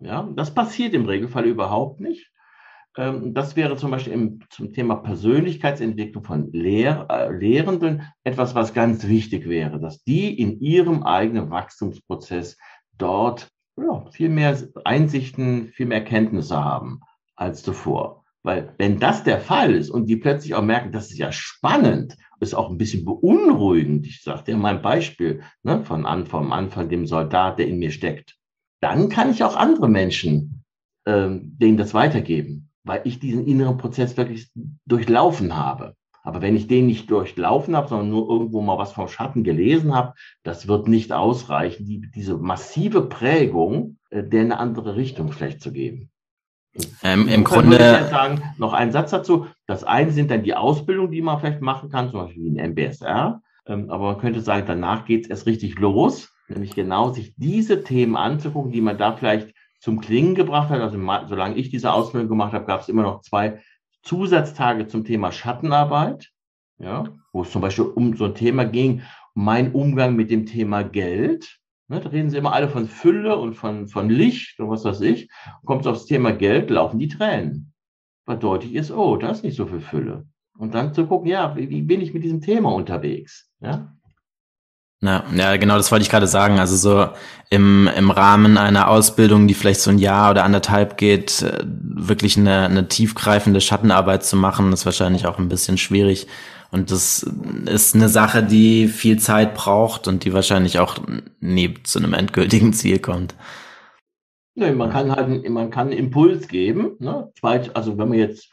Ja, das passiert im Regelfall überhaupt nicht. Ähm, das wäre zum Beispiel im, zum Thema Persönlichkeitsentwicklung von Lehr, äh, Lehrenden etwas, was ganz wichtig wäre, dass die in ihrem eigenen Wachstumsprozess dort ja, viel mehr Einsichten, viel mehr Kenntnisse haben als zuvor. Weil wenn das der Fall ist und die plötzlich auch merken, das ist ja spannend, ist auch ein bisschen beunruhigend, ich sage dir mein Beispiel ne, von an, vom Anfang dem Soldat, der in mir steckt, dann kann ich auch andere Menschen ähm, denen das weitergeben weil ich diesen inneren Prozess wirklich durchlaufen habe. Aber wenn ich den nicht durchlaufen habe, sondern nur irgendwo mal was vom Schatten gelesen habe, das wird nicht ausreichen, die, diese massive Prägung, äh, der eine andere Richtung vielleicht zu geben. Ähm, Im Grunde. Würde ich sagen, noch ein Satz dazu. Das eine sind dann die Ausbildungen, die man vielleicht machen kann, zum Beispiel wie ein MBSR. Ähm, aber man könnte sagen, danach geht es erst richtig los, nämlich genau sich diese Themen anzugucken, die man da vielleicht zum Klingen gebracht hat. Also solange ich diese Ausbildung gemacht habe, gab es immer noch zwei Zusatztage zum Thema Schattenarbeit, ja, wo es zum Beispiel um so ein Thema ging, mein Umgang mit dem Thema Geld. Ne, da reden sie immer alle von Fülle und von, von Licht und was weiß ich. Kommt es aufs Thema Geld, laufen die Tränen. Weil deutlich ist, oh, da ist nicht so viel Fülle. Und dann zu gucken, ja, wie, wie bin ich mit diesem Thema unterwegs? Ja, ja, ja, genau, das wollte ich gerade sagen. Also so im, im Rahmen einer Ausbildung, die vielleicht so ein Jahr oder anderthalb geht, äh, wirklich eine, eine tiefgreifende Schattenarbeit zu machen, ist wahrscheinlich auch ein bisschen schwierig. Und das ist eine Sache, die viel Zeit braucht und die wahrscheinlich auch nie zu einem endgültigen Ziel kommt. Nee, man kann halt, man kann einen Impuls geben. Ne? Also wenn man jetzt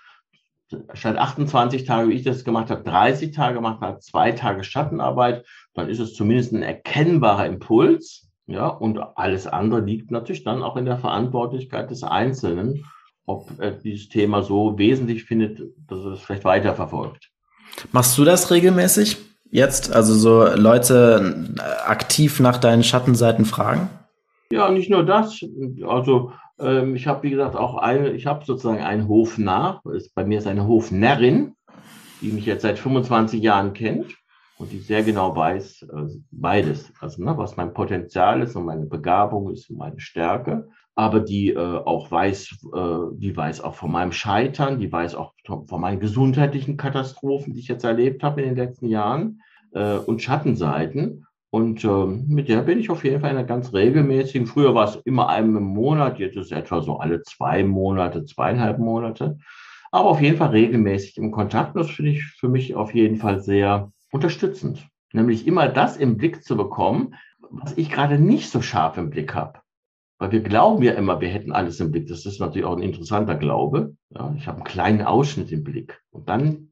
statt 28 Tage, wie ich das gemacht habe, 30 Tage gemacht hat, zwei Tage Schattenarbeit, dann ist es zumindest ein erkennbarer Impuls. Ja, und alles andere liegt natürlich dann auch in der Verantwortlichkeit des Einzelnen, ob er dieses Thema so wesentlich findet, dass es vielleicht weiterverfolgt. Machst du das regelmäßig jetzt? Also so Leute aktiv nach deinen Schattenseiten fragen? Ja, nicht nur das. Also ähm, ich habe, wie gesagt, auch eine, ich habe sozusagen einen Hofnarr. Bei mir ist eine Hofnärrin, die mich jetzt seit 25 Jahren kennt und die sehr genau weiß, äh, beides, also ne, was mein Potenzial ist und meine Begabung ist und meine Stärke, aber die äh, auch weiß, äh, die weiß auch von meinem Scheitern, die weiß auch von meinen gesundheitlichen Katastrophen, die ich jetzt erlebt habe in den letzten Jahren äh, und Schattenseiten. Und ähm, mit der bin ich auf jeden Fall in einer ganz regelmäßigen, früher war es immer einmal im Monat, jetzt ist es etwa so alle zwei Monate, zweieinhalb Monate, aber auf jeden Fall regelmäßig im Kontakt. das finde ich für mich auf jeden Fall sehr unterstützend. Nämlich immer das im Blick zu bekommen, was ich gerade nicht so scharf im Blick habe. Weil wir glauben ja immer, wir hätten alles im Blick. Das ist natürlich auch ein interessanter Glaube. Ja, ich habe einen kleinen Ausschnitt im Blick. Und dann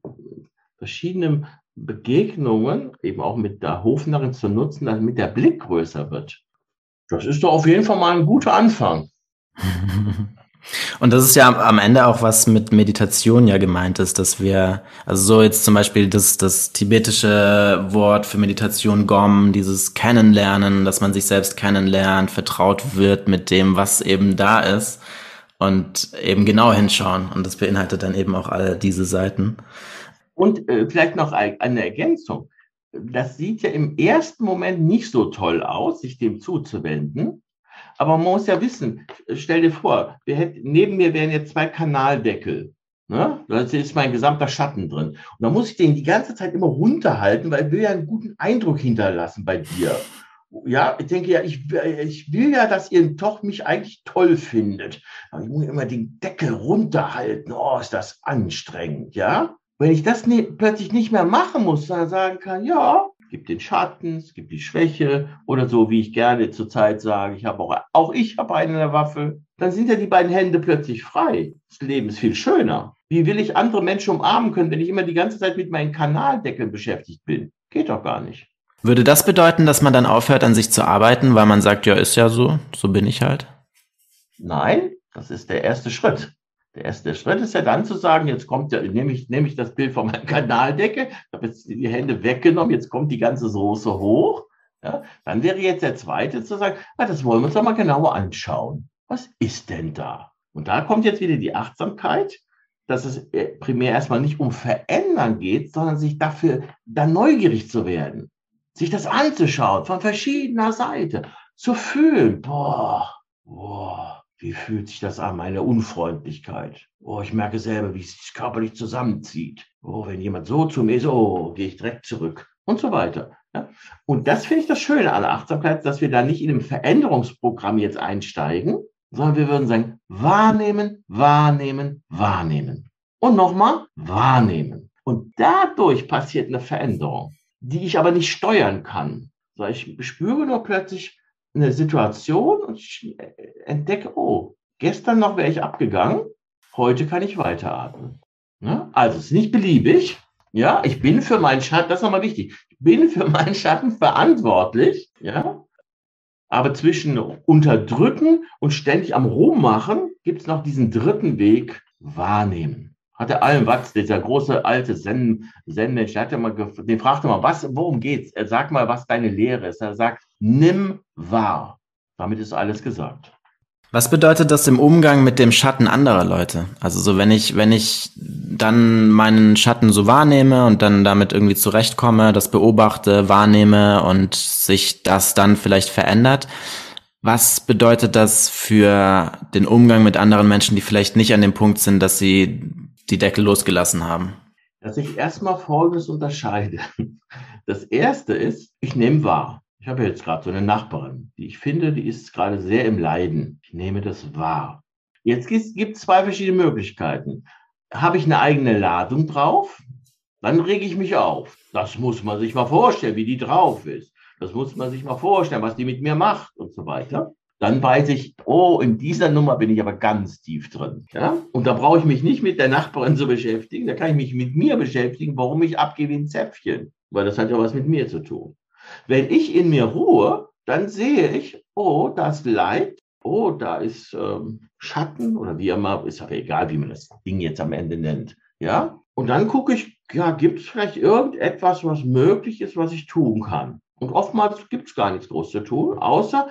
verschiedene Begegnungen eben auch mit der Hofnerin zu nutzen, damit der Blick größer wird. Das ist doch auf jeden Fall mal ein guter Anfang. [laughs] Und das ist ja am Ende auch was mit Meditation ja gemeint ist, dass wir, also so jetzt zum Beispiel das, das tibetische Wort für Meditation Gom, dieses Kennenlernen, dass man sich selbst kennenlernt, vertraut wird mit dem, was eben da ist und eben genau hinschauen. Und das beinhaltet dann eben auch all diese Seiten. Und äh, vielleicht noch eine Ergänzung. Das sieht ja im ersten Moment nicht so toll aus, sich dem zuzuwenden. Aber man muss ja wissen, stell dir vor, hätten, neben mir wären jetzt zwei Kanaldeckel. Ne? Da ist mein gesamter Schatten drin. Und da muss ich den die ganze Zeit immer runterhalten, weil ich will ja einen guten Eindruck hinterlassen bei dir. Ja, ich denke ja, ich, ich will ja, dass ihr doch mich eigentlich toll findet. Aber ich muss immer den Deckel runterhalten. Oh, ist das anstrengend, ja? Wenn ich das ne plötzlich nicht mehr machen muss, sondern sagen kann, ja, gibt den Schatten, es gibt die Schwäche oder so, wie ich gerne zurzeit sage, ich habe auch, auch ich habe eine Waffe, dann sind ja die beiden Hände plötzlich frei. Das Leben ist viel schöner. Wie will ich andere Menschen umarmen können, wenn ich immer die ganze Zeit mit meinen Kanaldeckeln beschäftigt bin? Geht doch gar nicht. Würde das bedeuten, dass man dann aufhört, an sich zu arbeiten, weil man sagt, ja, ist ja so, so bin ich halt? Nein, das ist der erste Schritt. Der erste Schritt ist ja dann zu sagen, jetzt kommt ja, nehme ich, nehme ich das Bild von meiner Kanaldecke, habe jetzt die Hände weggenommen, jetzt kommt die ganze Soße hoch. Ja, dann wäre jetzt der zweite zu sagen, ah, das wollen wir uns doch mal genauer anschauen. Was ist denn da? Und da kommt jetzt wieder die Achtsamkeit, dass es äh, primär erstmal nicht um Verändern geht, sondern sich dafür dann neugierig zu werden, sich das anzuschauen von verschiedener Seite, zu fühlen, boah, boah, wie fühlt sich das an, meine Unfreundlichkeit? Oh, ich merke selber, wie es sich körperlich zusammenzieht. Oh, wenn jemand so zu mir ist, oh, gehe ich direkt zurück und so weiter. Ja? Und das finde ich das Schöne an der Achtsamkeit, dass wir da nicht in einem Veränderungsprogramm jetzt einsteigen, sondern wir würden sagen, wahrnehmen, wahrnehmen, wahrnehmen. Und nochmal, wahrnehmen. Und dadurch passiert eine Veränderung, die ich aber nicht steuern kann. Ich spüre nur plötzlich, eine Situation und ich entdecke, oh, gestern noch wäre ich abgegangen, heute kann ich weiteratmen. Ja? Also es ist nicht beliebig. Ja, ich bin für meinen Schatten, das ist nochmal wichtig, ich bin für [laughs] meinen Schatten verantwortlich. Ja, aber zwischen Unterdrücken und ständig am Rummachen gibt es noch diesen dritten Weg, wahrnehmen. Hat der Allen Watz, dieser große alte Zen, Zen mal den fragte mal, was, worum geht's? Er sagt mal, was deine Lehre ist. Er sagt, nimm wahr. Damit ist alles gesagt. Was bedeutet das im Umgang mit dem Schatten anderer Leute? Also so, wenn ich, wenn ich dann meinen Schatten so wahrnehme und dann damit irgendwie zurechtkomme, das beobachte, wahrnehme und sich das dann vielleicht verändert, was bedeutet das für den Umgang mit anderen Menschen, die vielleicht nicht an dem Punkt sind, dass sie die Deckel losgelassen haben? Dass ich erstmal Folgendes unterscheide. Das erste ist, ich nehme wahr. Ich habe jetzt gerade so eine Nachbarin, die ich finde, die ist gerade sehr im Leiden. Ich nehme das wahr. Jetzt gibt es zwei verschiedene Möglichkeiten. Habe ich eine eigene Ladung drauf, dann rege ich mich auf. Das muss man sich mal vorstellen, wie die drauf ist. Das muss man sich mal vorstellen, was die mit mir macht und so weiter. Dann weiß ich, oh, in dieser Nummer bin ich aber ganz tief drin. Ja? Und da brauche ich mich nicht mit der Nachbarin zu beschäftigen. Da kann ich mich mit mir beschäftigen, warum ich abgehe wie ein Zäpfchen. Weil das hat ja was mit mir zu tun. Wenn ich in mir ruhe, dann sehe ich, oh, das Leid, oh, da ist ähm, Schatten oder wie immer, ist aber egal, wie man das Ding jetzt am Ende nennt. Ja? Und dann gucke ich, ja, gibt es vielleicht irgendetwas, was möglich ist, was ich tun kann? Und oftmals gibt es gar nichts groß zu tun, außer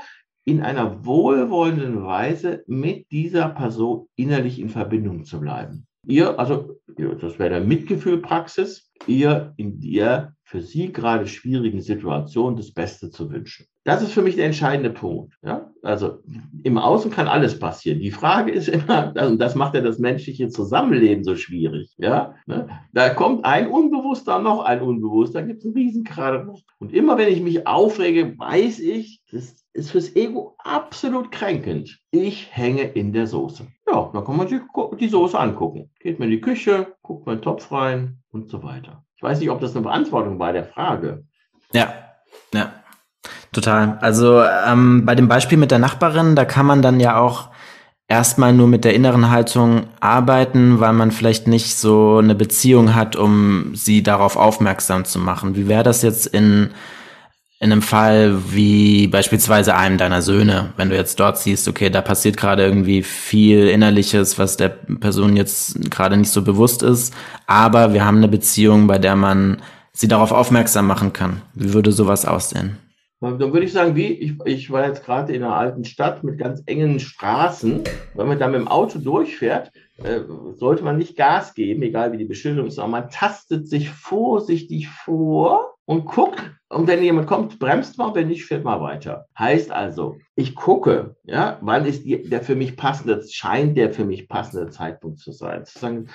in einer wohlwollenden Weise mit dieser Person innerlich in Verbindung zu bleiben. Ihr, also das wäre der Mitgefühlpraxis, ihr in der für sie gerade schwierigen Situation das Beste zu wünschen. Das ist für mich der entscheidende Punkt. Ja? Also im Außen kann alles passieren. Die Frage ist immer, und das macht ja das menschliche Zusammenleben so schwierig. Ja? Ne? Da kommt ein Unbewusster, noch ein Unbewusster, gibt es einen Riesengrad. Und immer wenn ich mich aufrege, weiß ich, das ist fürs Ego absolut kränkend. Ich hänge in der Soße. Ja, dann kann man sich die Soße angucken. Geht man in die Küche, guckt man in den Topf rein und so weiter. Ich weiß nicht, ob das eine Beantwortung war der Frage. Ja, ja, total. Also ähm, bei dem Beispiel mit der Nachbarin, da kann man dann ja auch erstmal nur mit der inneren Haltung arbeiten, weil man vielleicht nicht so eine Beziehung hat, um sie darauf aufmerksam zu machen. Wie wäre das jetzt in in einem Fall wie beispielsweise einem deiner Söhne, wenn du jetzt dort siehst, okay, da passiert gerade irgendwie viel Innerliches, was der Person jetzt gerade nicht so bewusst ist, aber wir haben eine Beziehung, bei der man sie darauf aufmerksam machen kann. Wie würde sowas aussehen? Dann würde ich sagen, wie, ich, ich war jetzt gerade in einer alten Stadt mit ganz engen Straßen. Wenn man da mit dem Auto durchfährt, äh, sollte man nicht Gas geben, egal wie die Beschilderung ist, aber man tastet sich vorsichtig vor und guckt, und wenn jemand kommt, bremst mal, wenn nicht, fährt mal weiter. Heißt also, ich gucke, ja, wann ist die, der für mich passende, scheint der für mich passende Zeitpunkt zu sein. Zu sagen,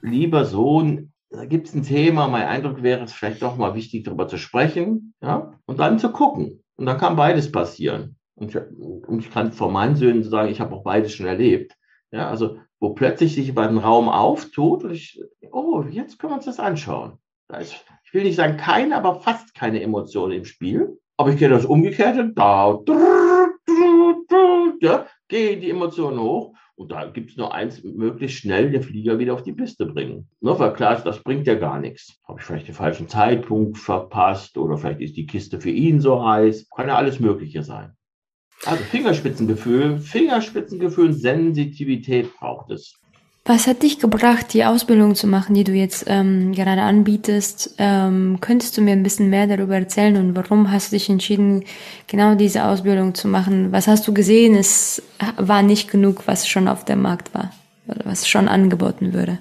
lieber Sohn, da gibt es ein Thema, mein Eindruck wäre es vielleicht doch mal wichtig, darüber zu sprechen, ja, und dann zu gucken. Und dann kann beides passieren. Und ich, und ich kann von meinen Söhnen sagen, ich habe auch beides schon erlebt. Ja, also wo plötzlich sich über den Raum auftut und ich, oh, jetzt können wir uns das anschauen. Da ist, ich will nicht sagen keine, aber fast keine Emotion im Spiel. Aber ich kenne das Umgekehrte, da, ja, gehen die Emotionen hoch und da gibt es nur eins, möglichst schnell den Flieger wieder auf die Piste bringen. Ne, weil klar ist, das bringt ja gar nichts. Habe ich vielleicht den falschen Zeitpunkt verpasst oder vielleicht ist die Kiste für ihn so heiß. Kann ja alles Mögliche sein. Also Fingerspitzengefühl, Fingerspitzengefühl, Sensitivität braucht es. Was hat dich gebracht, die Ausbildung zu machen, die du jetzt ähm, gerade anbietest? Ähm, könntest du mir ein bisschen mehr darüber erzählen und warum hast du dich entschieden, genau diese Ausbildung zu machen? Was hast du gesehen? Es war nicht genug, was schon auf dem Markt war oder was schon angeboten würde.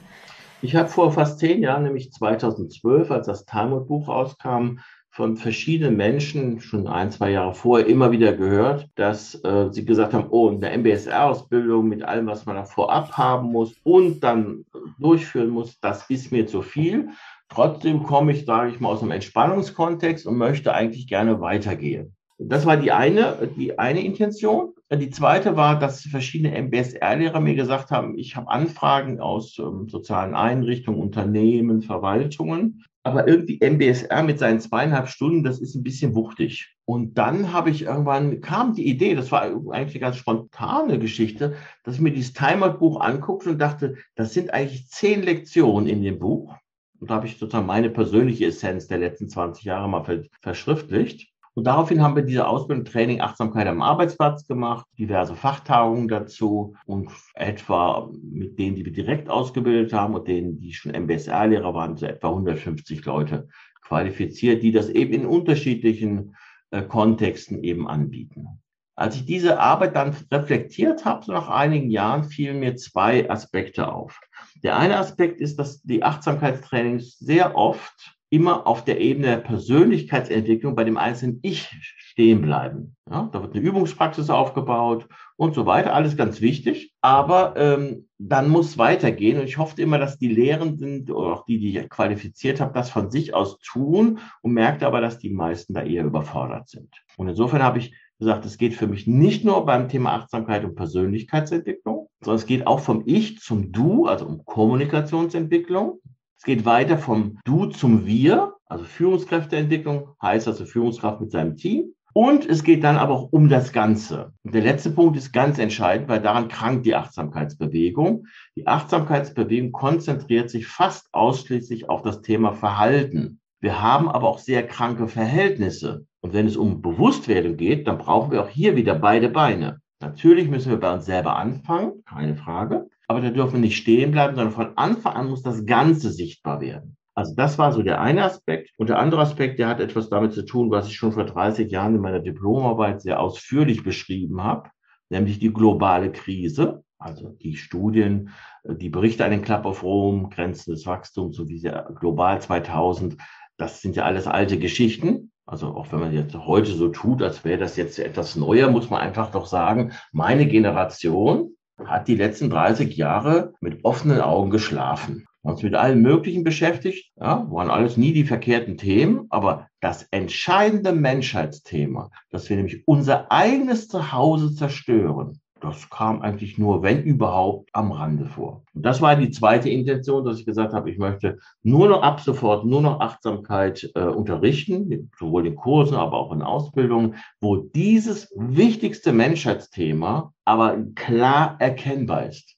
Ich habe vor fast zehn Jahren, nämlich 2012, als das Talmud-Buch rauskam, von verschiedenen Menschen schon ein, zwei Jahre vorher immer wieder gehört, dass äh, sie gesagt haben, oh, eine MBSR-Ausbildung mit allem, was man da vorab haben muss und dann durchführen muss, das ist mir zu viel. Trotzdem komme ich, sage ich mal, aus einem Entspannungskontext und möchte eigentlich gerne weitergehen. Das war die eine, die eine Intention. Die zweite war, dass verschiedene MBSR-Lehrer mir gesagt haben, ich habe Anfragen aus ähm, sozialen Einrichtungen, Unternehmen, Verwaltungen aber irgendwie MBSR mit seinen zweieinhalb Stunden, das ist ein bisschen wuchtig. Und dann habe ich irgendwann, kam die Idee, das war eigentlich eine ganz spontane Geschichte, dass ich mir dieses Timer-Buch anguckte und dachte, das sind eigentlich zehn Lektionen in dem Buch. Und da habe ich sozusagen meine persönliche Essenz der letzten 20 Jahre mal verschriftlicht. Und daraufhin haben wir diese Ausbildung Training Achtsamkeit am Arbeitsplatz gemacht, diverse Fachtagungen dazu und etwa mit denen, die wir direkt ausgebildet haben und denen, die schon MBSR-Lehrer waren, so etwa 150 Leute qualifiziert, die das eben in unterschiedlichen äh, Kontexten eben anbieten. Als ich diese Arbeit dann reflektiert habe, so nach einigen Jahren, fielen mir zwei Aspekte auf. Der eine Aspekt ist, dass die Achtsamkeitstrainings sehr oft immer auf der Ebene der Persönlichkeitsentwicklung bei dem einzelnen Ich stehen bleiben. Ja, da wird eine Übungspraxis aufgebaut und so weiter, alles ganz wichtig. Aber ähm, dann muss weitergehen und ich hoffe immer, dass die Lehrenden oder auch die, die ich qualifiziert habe, das von sich aus tun und merkte aber, dass die meisten da eher überfordert sind. Und insofern habe ich gesagt, es geht für mich nicht nur beim Thema Achtsamkeit und Persönlichkeitsentwicklung, sondern es geht auch vom Ich zum Du, also um Kommunikationsentwicklung. Es geht weiter vom Du zum Wir, also Führungskräfteentwicklung heißt also Führungskraft mit seinem Team. Und es geht dann aber auch um das Ganze. Und der letzte Punkt ist ganz entscheidend, weil daran krankt die Achtsamkeitsbewegung. Die Achtsamkeitsbewegung konzentriert sich fast ausschließlich auf das Thema Verhalten. Wir haben aber auch sehr kranke Verhältnisse. Und wenn es um Bewusstwerdung geht, dann brauchen wir auch hier wieder beide Beine. Natürlich müssen wir bei uns selber anfangen, keine Frage aber da dürfen wir nicht stehen bleiben, sondern von Anfang an muss das Ganze sichtbar werden. Also das war so der eine Aspekt. Und der andere Aspekt, der hat etwas damit zu tun, was ich schon vor 30 Jahren in meiner Diplomarbeit sehr ausführlich beschrieben habe, nämlich die globale Krise. Also die Studien, die Berichte an den Club of Rome, Grenzen des Wachstums, so wie sie global 2000, das sind ja alles alte Geschichten. Also auch wenn man jetzt heute so tut, als wäre das jetzt etwas neuer, muss man einfach doch sagen, meine Generation, hat die letzten 30 Jahre mit offenen Augen geschlafen. Uns mit allem Möglichen beschäftigt, ja, waren alles nie die verkehrten Themen, aber das entscheidende Menschheitsthema, dass wir nämlich unser eigenes Zuhause zerstören, das kam eigentlich nur, wenn überhaupt, am Rande vor. Und das war die zweite Intention, dass ich gesagt habe, ich möchte nur noch ab sofort nur noch Achtsamkeit äh, unterrichten, sowohl in Kursen, aber auch in Ausbildungen, wo dieses wichtigste Menschheitsthema aber klar erkennbar ist.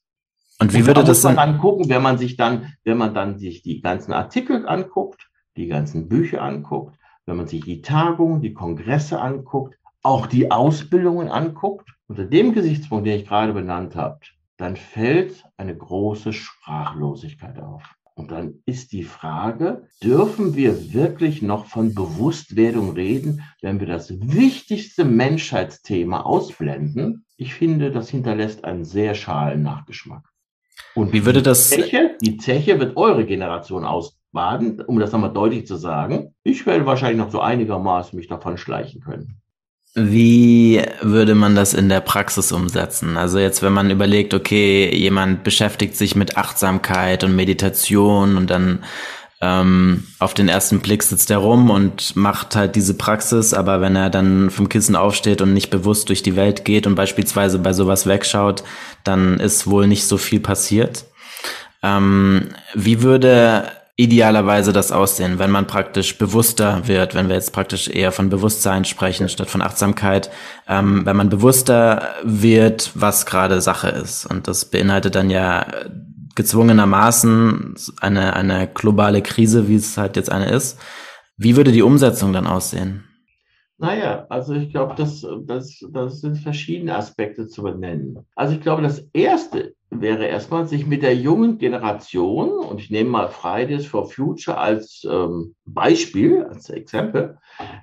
Und wie würde und da das muss man dann gucken, wenn man sich dann, wenn man dann sich die ganzen Artikel anguckt, die ganzen Bücher anguckt, wenn man sich die Tagungen, die Kongresse anguckt, auch die Ausbildungen anguckt, unter dem Gesichtspunkt, den ich gerade benannt habe, dann fällt eine große Sprachlosigkeit auf. Und dann ist die Frage, dürfen wir wirklich noch von Bewusstwerdung reden, wenn wir das wichtigste Menschheitsthema ausblenden? Ich finde, das hinterlässt einen sehr schalen Nachgeschmack. Und wie würde das? Die Zeche, die Zeche wird eure Generation ausbaden, um das nochmal deutlich zu sagen. Ich werde wahrscheinlich noch so einigermaßen mich davon schleichen können. Wie würde man das in der Praxis umsetzen? Also jetzt, wenn man überlegt, okay, jemand beschäftigt sich mit Achtsamkeit und Meditation und dann ähm, auf den ersten Blick sitzt er rum und macht halt diese Praxis, aber wenn er dann vom Kissen aufsteht und nicht bewusst durch die Welt geht und beispielsweise bei sowas wegschaut, dann ist wohl nicht so viel passiert. Ähm, wie würde idealerweise das aussehen, wenn man praktisch bewusster wird, wenn wir jetzt praktisch eher von Bewusstsein sprechen statt von Achtsamkeit, ähm, wenn man bewusster wird, was gerade Sache ist. Und das beinhaltet dann ja gezwungenermaßen eine, eine globale Krise, wie es halt jetzt eine ist. Wie würde die Umsetzung dann aussehen? Naja, also ich glaube, das, das, das sind verschiedene Aspekte zu benennen. Also ich glaube, das Erste wäre erstmal, sich mit der jungen Generation, und ich nehme mal Fridays for Future als ähm, Beispiel, als Exempel,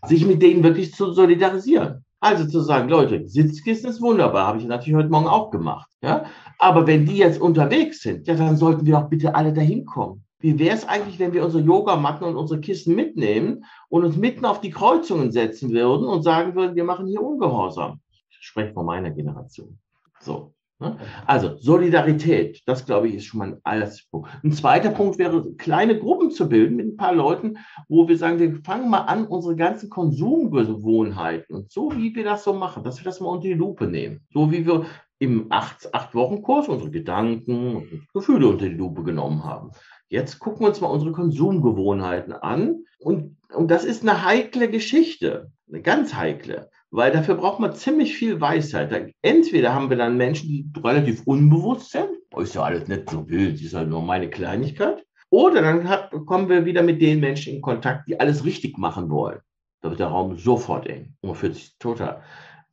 sich mit denen wirklich zu solidarisieren. Also zu sagen, Leute, Sitzkissen ist wunderbar, habe ich natürlich heute Morgen auch gemacht. Ja? Aber wenn die jetzt unterwegs sind, ja, dann sollten wir auch bitte alle dahin kommen. Wie wäre es eigentlich, wenn wir unsere Yogamatten und unsere Kissen mitnehmen und uns mitten auf die Kreuzungen setzen würden und sagen würden, wir machen hier Ungehorsam? Ich spreche von meiner Generation. So. Ne? Also Solidarität, das glaube ich ist schon mal ein alles Punkt. Ein zweiter Punkt wäre, kleine Gruppen zu bilden mit ein paar Leuten, wo wir sagen, wir fangen mal an, unsere ganzen Konsumgewohnheiten und so wie wir das so machen, dass wir das mal unter die Lupe nehmen. So wie wir im acht, acht Wochen Kurs unsere Gedanken und Gefühle unter die Lupe genommen haben. Jetzt gucken wir uns mal unsere Konsumgewohnheiten an und, und das ist eine heikle Geschichte, eine ganz heikle weil dafür braucht man ziemlich viel Weisheit. Entweder haben wir dann Menschen, die relativ unbewusst sind, oh, ist ja alles nicht so wild, ist halt nur meine Kleinigkeit. Oder dann hat, kommen wir wieder mit den Menschen in Kontakt, die alles richtig machen wollen. Da wird der Raum sofort eng. Man fühlt sich total.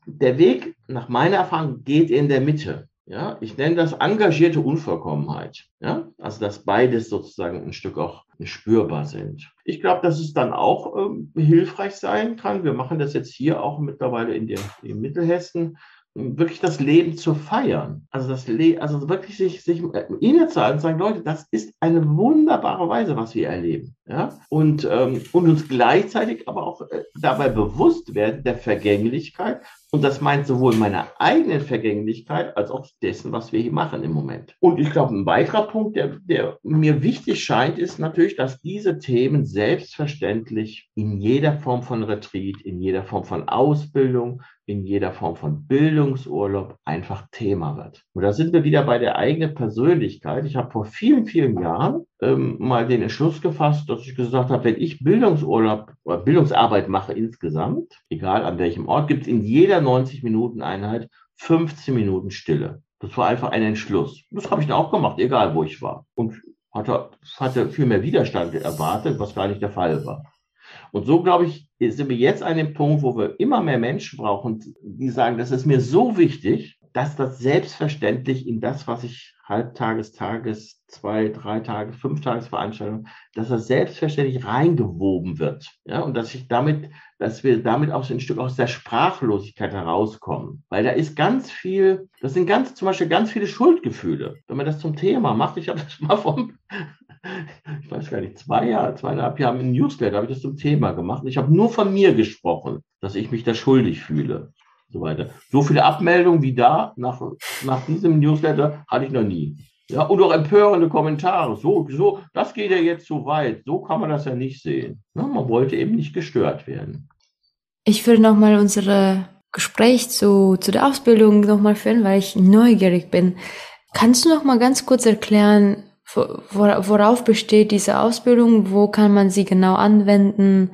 Der Weg, nach meiner Erfahrung, geht in der Mitte. Ja, ich nenne das engagierte Unvollkommenheit. Ja, also dass beides sozusagen ein Stück auch spürbar sind. Ich glaube, dass es dann auch ähm, hilfreich sein kann. Wir machen das jetzt hier auch mittlerweile in, der, in Mittelhessen wirklich das Leben zu feiern. Also das Le also wirklich sich, sich äh, innezuhalten und sagen, Leute, das ist eine wunderbare Weise, was wir erleben. Ja? Und, ähm, und uns gleichzeitig aber auch äh, dabei bewusst werden der Vergänglichkeit. Und das meint sowohl meiner eigenen Vergänglichkeit als auch dessen, was wir hier machen im Moment. Und ich glaube, ein weiterer Punkt, der, der mir wichtig scheint, ist natürlich, dass diese Themen selbstverständlich in jeder Form von Retreat, in jeder Form von Ausbildung, in jeder Form von Bildungsurlaub einfach Thema wird. Und da sind wir wieder bei der eigenen Persönlichkeit. Ich habe vor vielen, vielen Jahren ähm, mal den Entschluss gefasst, dass ich gesagt habe, wenn ich Bildungsurlaub oder Bildungsarbeit mache insgesamt, egal an welchem Ort, gibt es in jeder 90 Minuten Einheit 15 Minuten Stille. Das war einfach ein Entschluss. Das habe ich dann auch gemacht, egal wo ich war. Und hatte, hatte viel mehr Widerstand erwartet, was gar nicht der Fall war. Und so, glaube ich, sind wir jetzt an dem Punkt, wo wir immer mehr Menschen brauchen, die sagen, das ist mir so wichtig, dass das selbstverständlich in das, was ich Halbtages, Tages, zwei, drei Tage, fünf Tagesveranstaltungen, dass das selbstverständlich reingewoben wird. Ja, und dass ich damit, dass wir damit auch so ein Stück aus der Sprachlosigkeit herauskommen. Weil da ist ganz viel, das sind ganz, zum Beispiel ganz viele Schuldgefühle. Wenn man das zum Thema macht, ich habe das mal vom, [laughs] ich weiß gar nicht, zwei Jahre, zweieinhalb Jahre im Newsletter habe ich das zum Thema gemacht. Ich habe nur von mir gesprochen, dass ich mich da schuldig fühle. So weiter. So viele Abmeldungen wie da nach, nach diesem Newsletter hatte ich noch nie. Ja, und auch empörende Kommentare. So, so, das geht ja jetzt zu weit. So kann man das ja nicht sehen. Ja, man wollte eben nicht gestört werden. Ich würde nochmal unsere Gespräch zu, zu der Ausbildung nochmal führen, weil ich neugierig bin. Kannst du noch mal ganz kurz erklären, worauf besteht diese Ausbildung? Wo kann man sie genau anwenden?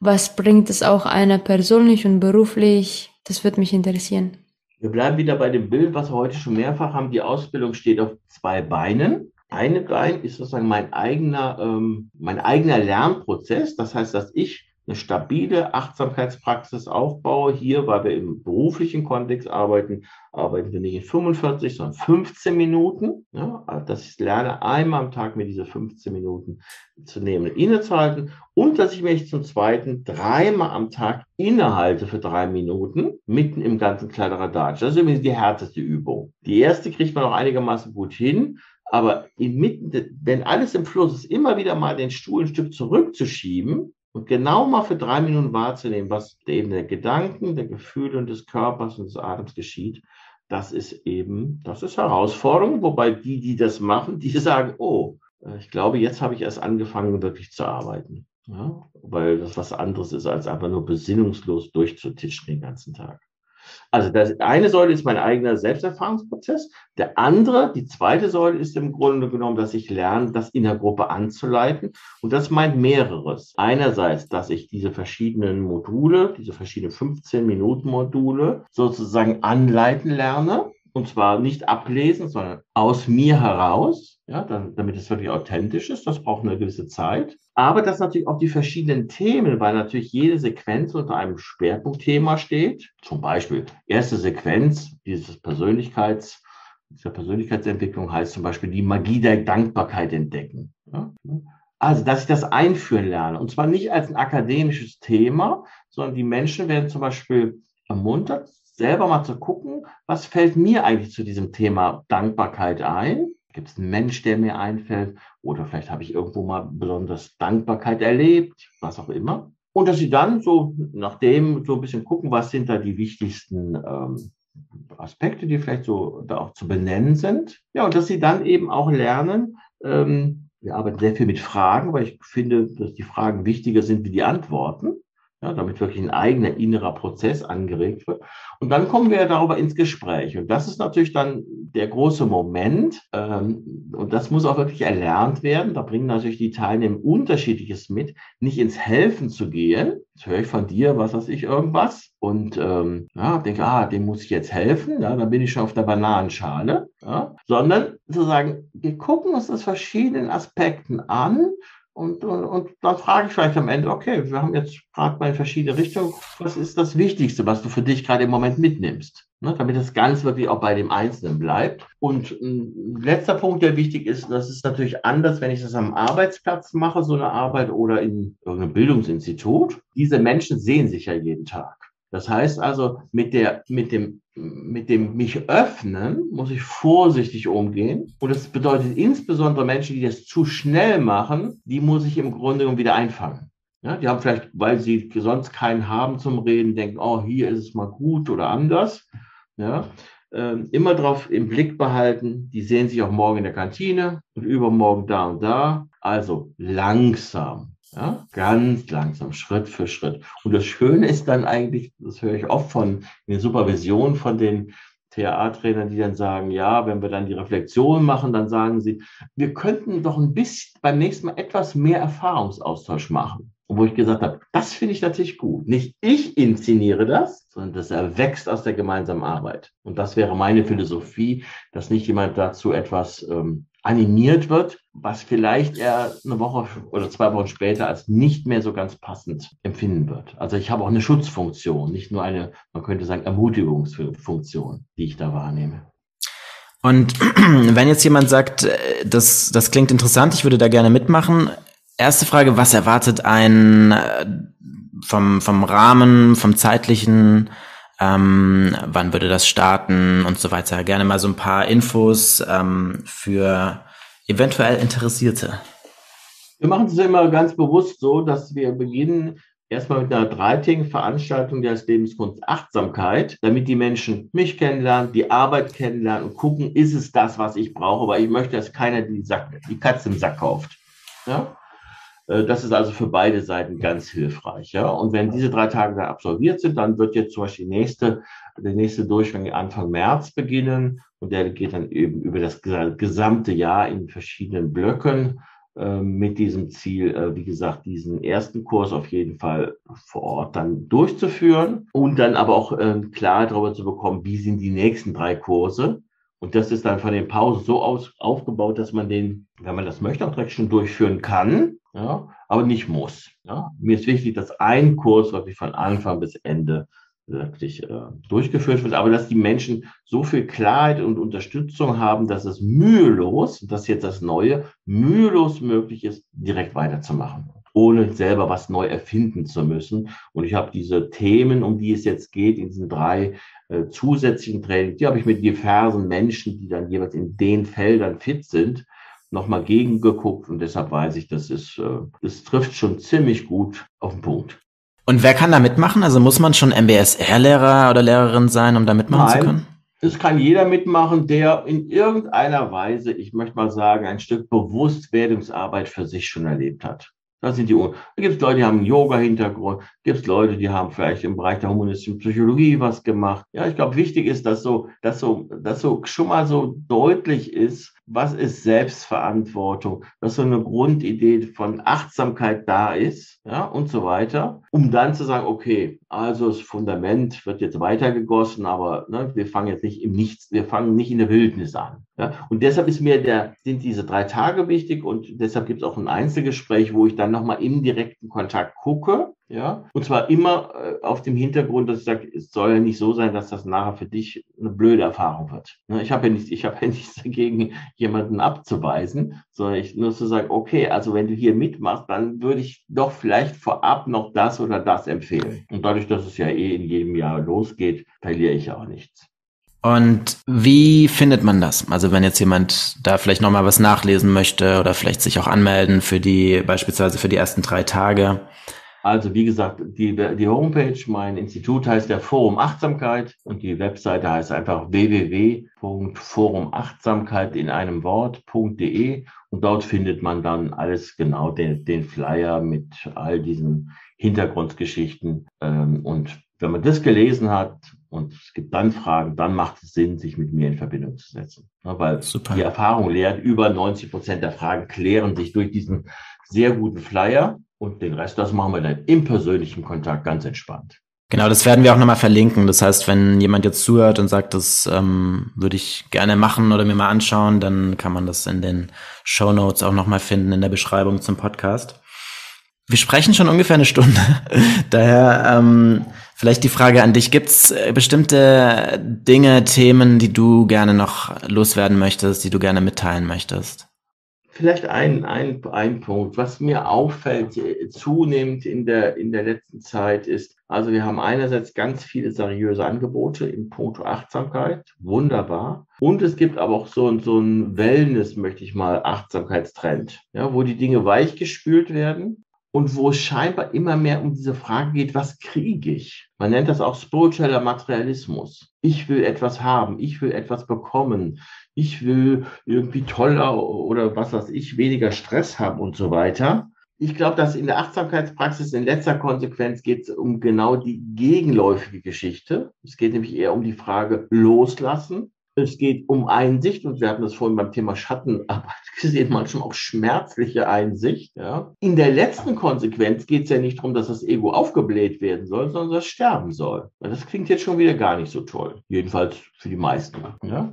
Was bringt es auch einer persönlich und beruflich? Das würde mich interessieren. Wir bleiben wieder bei dem Bild, was wir heute schon mehrfach haben. Die Ausbildung steht auf zwei Beinen. Eine Bein ist sozusagen mein eigener, ähm, mein eigener Lernprozess. Das heißt, dass ich eine stabile Achtsamkeitspraxis aufbaue. Hier, weil wir im beruflichen Kontext arbeiten, arbeiten wir nicht in 45, sondern 15 Minuten. Ja, also dass ich lerne, einmal am Tag mir diese 15 Minuten zu nehmen, innezuhalten und dass ich mich zum Zweiten dreimal am Tag innehalte für drei Minuten, mitten im ganzen Kladderadatsch. Das ist übrigens die härteste Übung. Die erste kriegt man auch einigermaßen gut hin, aber inmitten, wenn alles im Fluss ist, immer wieder mal den Stuhl ein Stück zurückzuschieben und genau mal für drei Minuten wahrzunehmen, was eben der Gedanken, der Gefühle und des Körpers und des Atems geschieht, das ist eben, das ist Herausforderung, wobei die, die das machen, die sagen, oh, Äh, ich glaube, jetzt habe ich erst angefangen, wirklich zu arbeiten. Ja? Weil das was anderes ist, als einfach nur besinnungslos durchzutischen den ganzen Tag. Also das eine Säule ist mein eigener Selbsterfahrungsprozess. Der andere, die zweite Säule ist im Grunde genommen, dass ich lerne, das in der Gruppe anzuleiten. Und das meint mehreres. Einerseits, dass ich diese verschiedenen Module, diese verschiedenen 15 Minuten Module sozusagen anleiten lerne. Und zwar nicht ablesen, sondern aus mir heraus, ja, dann, damit es wirklich authentisch ist. Das braucht eine gewisse Zeit. Aber dass natürlich auch die verschiedenen Themen, weil natürlich jede Sequenz unter einem Schwerpunktthema steht. Zum Beispiel erste Sequenz dieses Persönlichkeits, dieser Persönlichkeitsentwicklung heißt zum Beispiel die Magie der Dankbarkeit entdecken. Ja? Also, dass ich das einführen lerne. Und zwar nicht als ein akademisches Thema, sondern die Menschen werden zum Beispiel ermuntert, selber mal zu gucken, was fällt mir eigentlich zu diesem Thema Dankbarkeit ein? Gibt es einen Mensch, der mir einfällt? Oder vielleicht habe ich irgendwo mal besonders Dankbarkeit erlebt, was auch immer. Und dass sie dann so nach dem so ein bisschen gucken, was sind da die wichtigsten ähm, Aspekte, die vielleicht so da auch zu benennen sind. Ja, und dass sie dann eben auch lernen, ähm, wir arbeiten sehr viel mit Fragen, weil ich finde, dass die Fragen wichtiger sind wie die Antworten ja, damit wirklich ein eigener innerer Prozess angeregt wird. Und dann kommen wir darüber ins Gespräch. Und das ist natürlich dann der große Moment. Ähm, und das muss auch wirklich erlernt werden. Da bringen natürlich die Teilnehmer unterschiedliches mit, nicht ins Helfen zu gehen. Jetzt höre ich von dir, was weiß ich, irgendwas. Und ähm, ja, denke, ah, dem muss ich jetzt helfen. Ja, dann bin ich schon auf der Bananenschale. Ja, sondern zu sagen, wir gucken uns das verschiedenen Aspekten an und, und, und dann frage ich vielleicht am Ende, okay, wir haben jetzt gerade mal in verschiedene Richtungen, was ist das Wichtigste, was du für dich gerade im Moment mitnimmst? Ne, damit das ganz wirklich auch bei dem Einzelnen bleibt. Und ein letzter Punkt, der wichtig ist, das ist natürlich anders, wenn ich das am Arbeitsplatz mache, so eine Arbeit oder in irgendeinem Bildungsinstitut. Diese Menschen sehen sich ja jeden Tag. Das heißt also, mit der, mit dem, mit dem mich öffnen, muss ich vorsichtig umgehen. Und das bedeutet insbesondere Menschen, die das zu schnell machen, die muss ich im Grunde genommen wieder einfangen. Ja, die haben vielleicht, weil sie sonst keinen haben zum Reden, denken, oh, hier ist es mal gut oder anders. Ja, ähm, immer darauf im Blick behalten, die sehen sich auch morgen in der Kantine und übermorgen da und da. Also langsam, ja, ganz langsam, Schritt für Schritt. Und das Schöne ist dann eigentlich, das höre ich oft von den Supervisionen von den TA-Trainern, die dann sagen, ja, wenn wir dann die Reflexion machen, dann sagen sie, wir könnten doch ein bisschen beim nächsten Mal etwas mehr Erfahrungsaustausch machen. Und wo ich gesagt habe, das finde ich natürlich gut. Nicht ich inszeniere das, sondern das erwächst aus der gemeinsamen Arbeit. Und das wäre meine Philosophie, dass nicht jemand dazu etwas ähm, animiert wird, was vielleicht er eine Woche oder zwei Wochen später als nicht mehr so ganz passend empfinden wird. Also ich habe auch eine Schutzfunktion, nicht nur eine, man könnte sagen, Ermutigungsfunktion, die ich da wahrnehme. Und [clears throat] wenn jetzt jemand sagt, äh, das, das klingt interessant, ich würde da gerne mitmachen. Erste Frage, was erwartet ein äh, vom, vom Rahmen, vom zeitlichen, ähm, wann würde das starten und so weiter. Gerne mal so ein paar Infos ähm, für eventuell Interessierte. Wir machen es immer ganz bewusst so, dass wir beginnen erstmal mit einer dreitägigen Veranstaltung der Lebenskunst Achtsamkeit, damit die Menschen mich kennenlernen, die Arbeit kennenlernen und gucken, ist es das, was ich brauche, weil ich möchte, dass keiner die, Sack, die Katze im Sack kauft. Ja? Äh, das ist also für beide Seiten ganz hilfreich. Ja? Und wenn diese drei Tage dann absolviert sind, dann wird jetzt zum Beispiel die nächste, der nächste Durchgang Anfang März beginnen und der geht dann eben über das gesamte Jahr in verschiedenen Blöcken äh, mit diesem Ziel, äh, wie gesagt, diesen ersten Kurs auf jeden Fall vor Ort dann durchzuführen und dann aber auch Klarheit darüber zu bekommen, wie sind die nächsten drei Kurse. Und das ist dann von den Pausen so aus, aufgebaut, dass man den, wenn man das möchte, auch direkt schon durchführen kann ja, aber nicht muss. Ja. Mir ist wichtig, dass ein Kurs wirklich von Anfang bis Ende wirklich äh, durchgeführt wird, aber dass die Menschen so viel Klarheit und Unterstützung haben, dass es mühelos, das ist jetzt das Neue, mühelos möglich ist, direkt weiterzumachen, ohne selber was neu erfinden zu müssen. Und ich habe diese Themen, um die es jetzt geht, in diesen drei äh, zusätzlichen Trainings, die habe ich mit diversen Menschen, die dann jeweils in den Feldern fit sind, nochmal gegengeguckt und deshalb weiß ich, das ist, äh, das trifft schon ziemlich gut auf den Punkt. Und wer kann da mitmachen? Also muss man schon MBSR-Lehrer oder Lehrerin sein, um da mitmachen Nein. zu können? Das kann jeder mitmachen, der in irgendeiner Weise, ich möchte mal sagen, ein Stück Bewusstwerdungsarbeit für sich schon erlebt hat. Das sind die, da gibt es Leute, die haben einen Yoga-Hintergrund, gibt es Leute, die haben vielleicht im Bereich der humanistischen Psychologie was gemacht. Ja, ich glaube, wichtig ist, dass so, dass so, dass so schon mal so deutlich ist, was ist Selbstverantwortung, dass so eine Grundidee von Achtsamkeit da ist, ja, und so weiter, um dann zu sagen, okay, also das Fundament wird jetzt weitergegossen, aber ne, wir fangen jetzt nicht im Nichts, wir fangen nicht in der Wildnis an. Ja? Und deshalb ist mir der, sind diese drei Tage wichtig und deshalb gibt es auch ein Einzelgespräch, wo ich dann nochmal im direkten Kontakt gucke, ja, und zwar immer äh, auf dem Hintergrund, dass ich sage, es soll ja nicht so sein, dass das nachher für dich eine blöde Erfahrung wird. Ne? Ich habe ja nicht, ich habe ja [laughs] nichts dagegen, jemanden abzuweisen, sondern ich nur zu sagen, okay, also wenn du hier mitmachst, dann würde ich doch vielleicht vorab noch das oder das empfehlen. Und dadurch, dass es ja eh in jedem Jahr losgeht, verliere ich auch nichts. Und wie findet man das? Also wenn jetzt jemand da vielleicht nochmal was nachlesen möchte oder vielleicht sich auch anmelden für die, beispielsweise für die ersten drei Tage, also wie gesagt, die, die Homepage, mein Institut heißt der Forum Achtsamkeit und die Webseite heißt einfach www.forumachtsamkeit in einem Wort.de und dort findet man dann alles genau, den, den Flyer mit all diesen Hintergrundgeschichten. Ähm, und wenn man das gelesen hat und es gibt dann Fragen, dann macht es Sinn, sich mit mir in Verbindung zu setzen. weil Super. die Erfahrung lehrt, über 90 Prozent der Fragen klären sich durch diesen sehr guten Flyer. Und den Rest, das machen wir dann im persönlichen Kontakt ganz entspannt. Genau, das werden wir auch nochmal verlinken. Das heißt, wenn jemand jetzt zuhört und sagt, das ähm, würde ich gerne machen oder mir mal anschauen, dann kann man das in den Show Notes auch nochmal finden in der Beschreibung zum Podcast. Wir sprechen schon ungefähr eine Stunde. [laughs] Daher ähm, vielleicht die Frage an dich. Gibt es äh, bestimmte Dinge, Themen, die du gerne noch loswerden möchtest, die du gerne mitteilen möchtest? Vielleicht ein, ein, ein Punkt, was mir auffällt äh, zunehmend in der, in der letzten Zeit ist, also wir haben einerseits ganz viele seriöse Angebote im Punkt Achtsamkeit, wunderbar. Und es gibt aber auch so, so ein Wellness, möchte ich mal, Achtsamkeitstrend, ja, wo die Dinge weichgespült werden und wo es scheinbar immer mehr um diese Frage geht, was kriege ich? Man nennt das auch spiritueller Materialismus. Ich will etwas haben, ich will etwas bekommen, ich will irgendwie toller oder was weiß ich, weniger Stress haben und so weiter. Ich glaube, dass in der Achtsamkeitspraxis in letzter Konsequenz geht es um genau die gegenläufige Geschichte. Es geht nämlich eher um die Frage loslassen, es geht um Einsicht und wir hatten das vorhin beim Thema Schattenarbeit [laughs] gesehen, manchmal auch schmerzliche Einsicht. Ja. In der letzten Konsequenz geht es ja nicht darum, dass das Ego aufgebläht werden soll, sondern dass es sterben soll. Das klingt jetzt schon wieder gar nicht so toll. Jedenfalls für die meisten. Ja.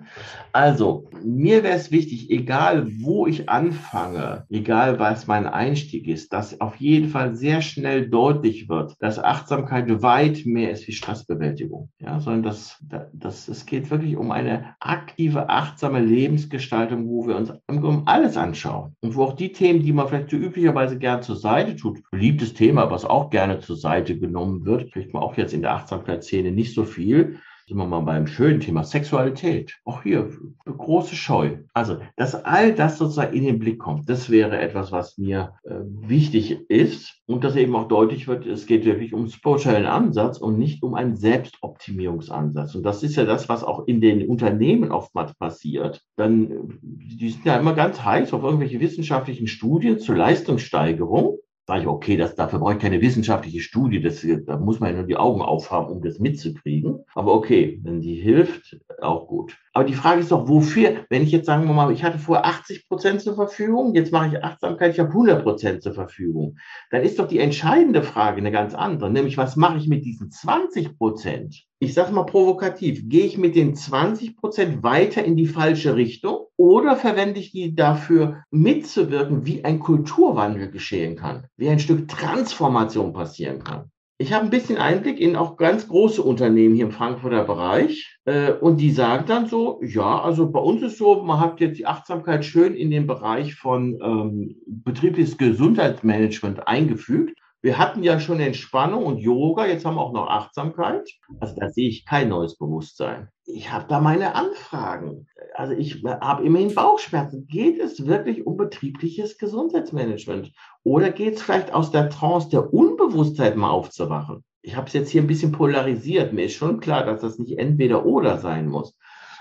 Also, mir wäre es wichtig, egal wo ich anfange, egal was mein Einstieg ist, dass auf jeden Fall sehr schnell deutlich wird, dass Achtsamkeit weit mehr ist wie Stressbewältigung. Ja, sondern dass, dass es geht wirklich um eine aktive, achtsame Lebensgestaltung, wo wir uns um alles anschauen. Und wo auch die Themen, die man vielleicht so üblicherweise gern zur Seite tut, beliebtes Thema, was auch gerne zur Seite genommen wird, kriegt man auch jetzt in der Achtsamkeitsszene nicht so viel, sind wir mal beim schönen Thema Sexualität. Auch hier große Scheu. Also, dass all das sozusagen in den Blick kommt, das wäre etwas, was mir äh, wichtig ist und dass eben auch deutlich wird, es geht wirklich um spirituellen Ansatz und nicht um einen Selbstoptimierungsansatz. Und das ist ja das, was auch in den Unternehmen oftmals passiert. Dann, die sind ja immer ganz heiß auf irgendwelche wissenschaftlichen Studien zur Leistungssteigerung sage ich, okay, das, dafür brauche ich keine wissenschaftliche Studie, das, da muss man ja nur die Augen aufhaben, um das mitzukriegen. Aber okay, wenn die hilft, auch gut. Aber die Frage ist doch, wofür, wenn ich jetzt sagen wir mal, ich hatte vorher 80 Prozent zur Verfügung, jetzt mache ich Achtsamkeit, ich habe 100 Prozent zur Verfügung, dann ist doch die entscheidende Frage eine ganz andere, nämlich was mache ich mit diesen 20 Prozent? Ich sage mal provokativ, gehe ich mit den 20 Prozent weiter in die falsche Richtung oder verwende ich die dafür mitzuwirken, wie ein Kulturwandel geschehen kann, wie ein Stück Transformation passieren kann? Ich habe ein bisschen Einblick in auch ganz große Unternehmen hier im Frankfurter Bereich. Äh, und die sagen dann so, ja, also bei uns ist so, man hat jetzt die Achtsamkeit schön in den Bereich von ähm, betriebliches Gesundheitsmanagement eingefügt. Wir hatten ja schon Entspannung und Yoga, jetzt haben wir auch noch Achtsamkeit. Also da sehe ich kein neues Bewusstsein. Ich habe da meine Anfragen. Also ich habe immerhin Bauchschmerzen. Geht es wirklich um betriebliches Gesundheitsmanagement? Oder geht es vielleicht aus der Trance der Unbewusstheit mal aufzuwachen? Ich habe es jetzt hier ein bisschen polarisiert. Mir ist schon klar, dass das nicht entweder oder sein muss.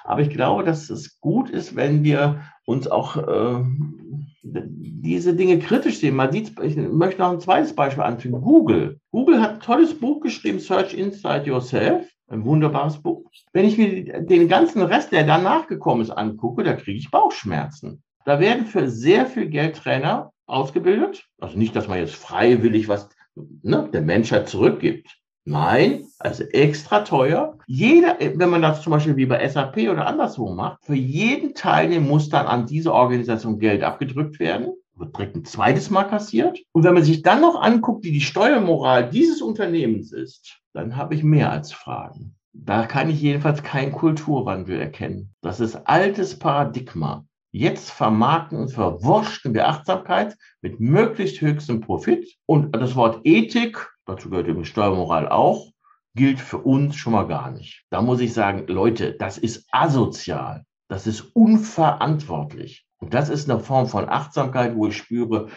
Aber ich glaube, dass es gut ist, wenn wir uns auch äh, diese Dinge kritisch sehen. Man sieht, ich möchte noch ein zweites Beispiel anfügen. Google. Google hat ein tolles Buch geschrieben, Search Inside Yourself. Ein wunderbares Buch. Wenn ich mir den ganzen Rest, der danach gekommen ist, angucke, da kriege ich Bauchschmerzen. Da werden für sehr viel Geld Trainer ausgebildet. Also nicht, dass man jetzt freiwillig was ne, der Menschheit zurückgibt. Nein, also extra teuer. Jeder, wenn man das zum Beispiel wie bei SAP oder anderswo macht, für jeden Teilnehmer muss dann an diese Organisation Geld abgedrückt werden, wird direkt ein zweites Mal kassiert. Und wenn man sich dann noch anguckt, wie die Steuermoral dieses Unternehmens ist, dann habe ich mehr als Fragen. Da kann ich jedenfalls keinen Kulturwandel erkennen. Das ist altes Paradigma. Jetzt vermarkten und verwurschen wir Achtsamkeit mit möglichst höchstem Profit. Und das Wort Ethik dazu gehört übrigens Steuermoral auch, gilt für uns schon mal gar nicht. Da muss ich sagen, Leute, das ist asozial. Das ist unverantwortlich. Und das ist eine Form von Achtsamkeit, wo ich spüre,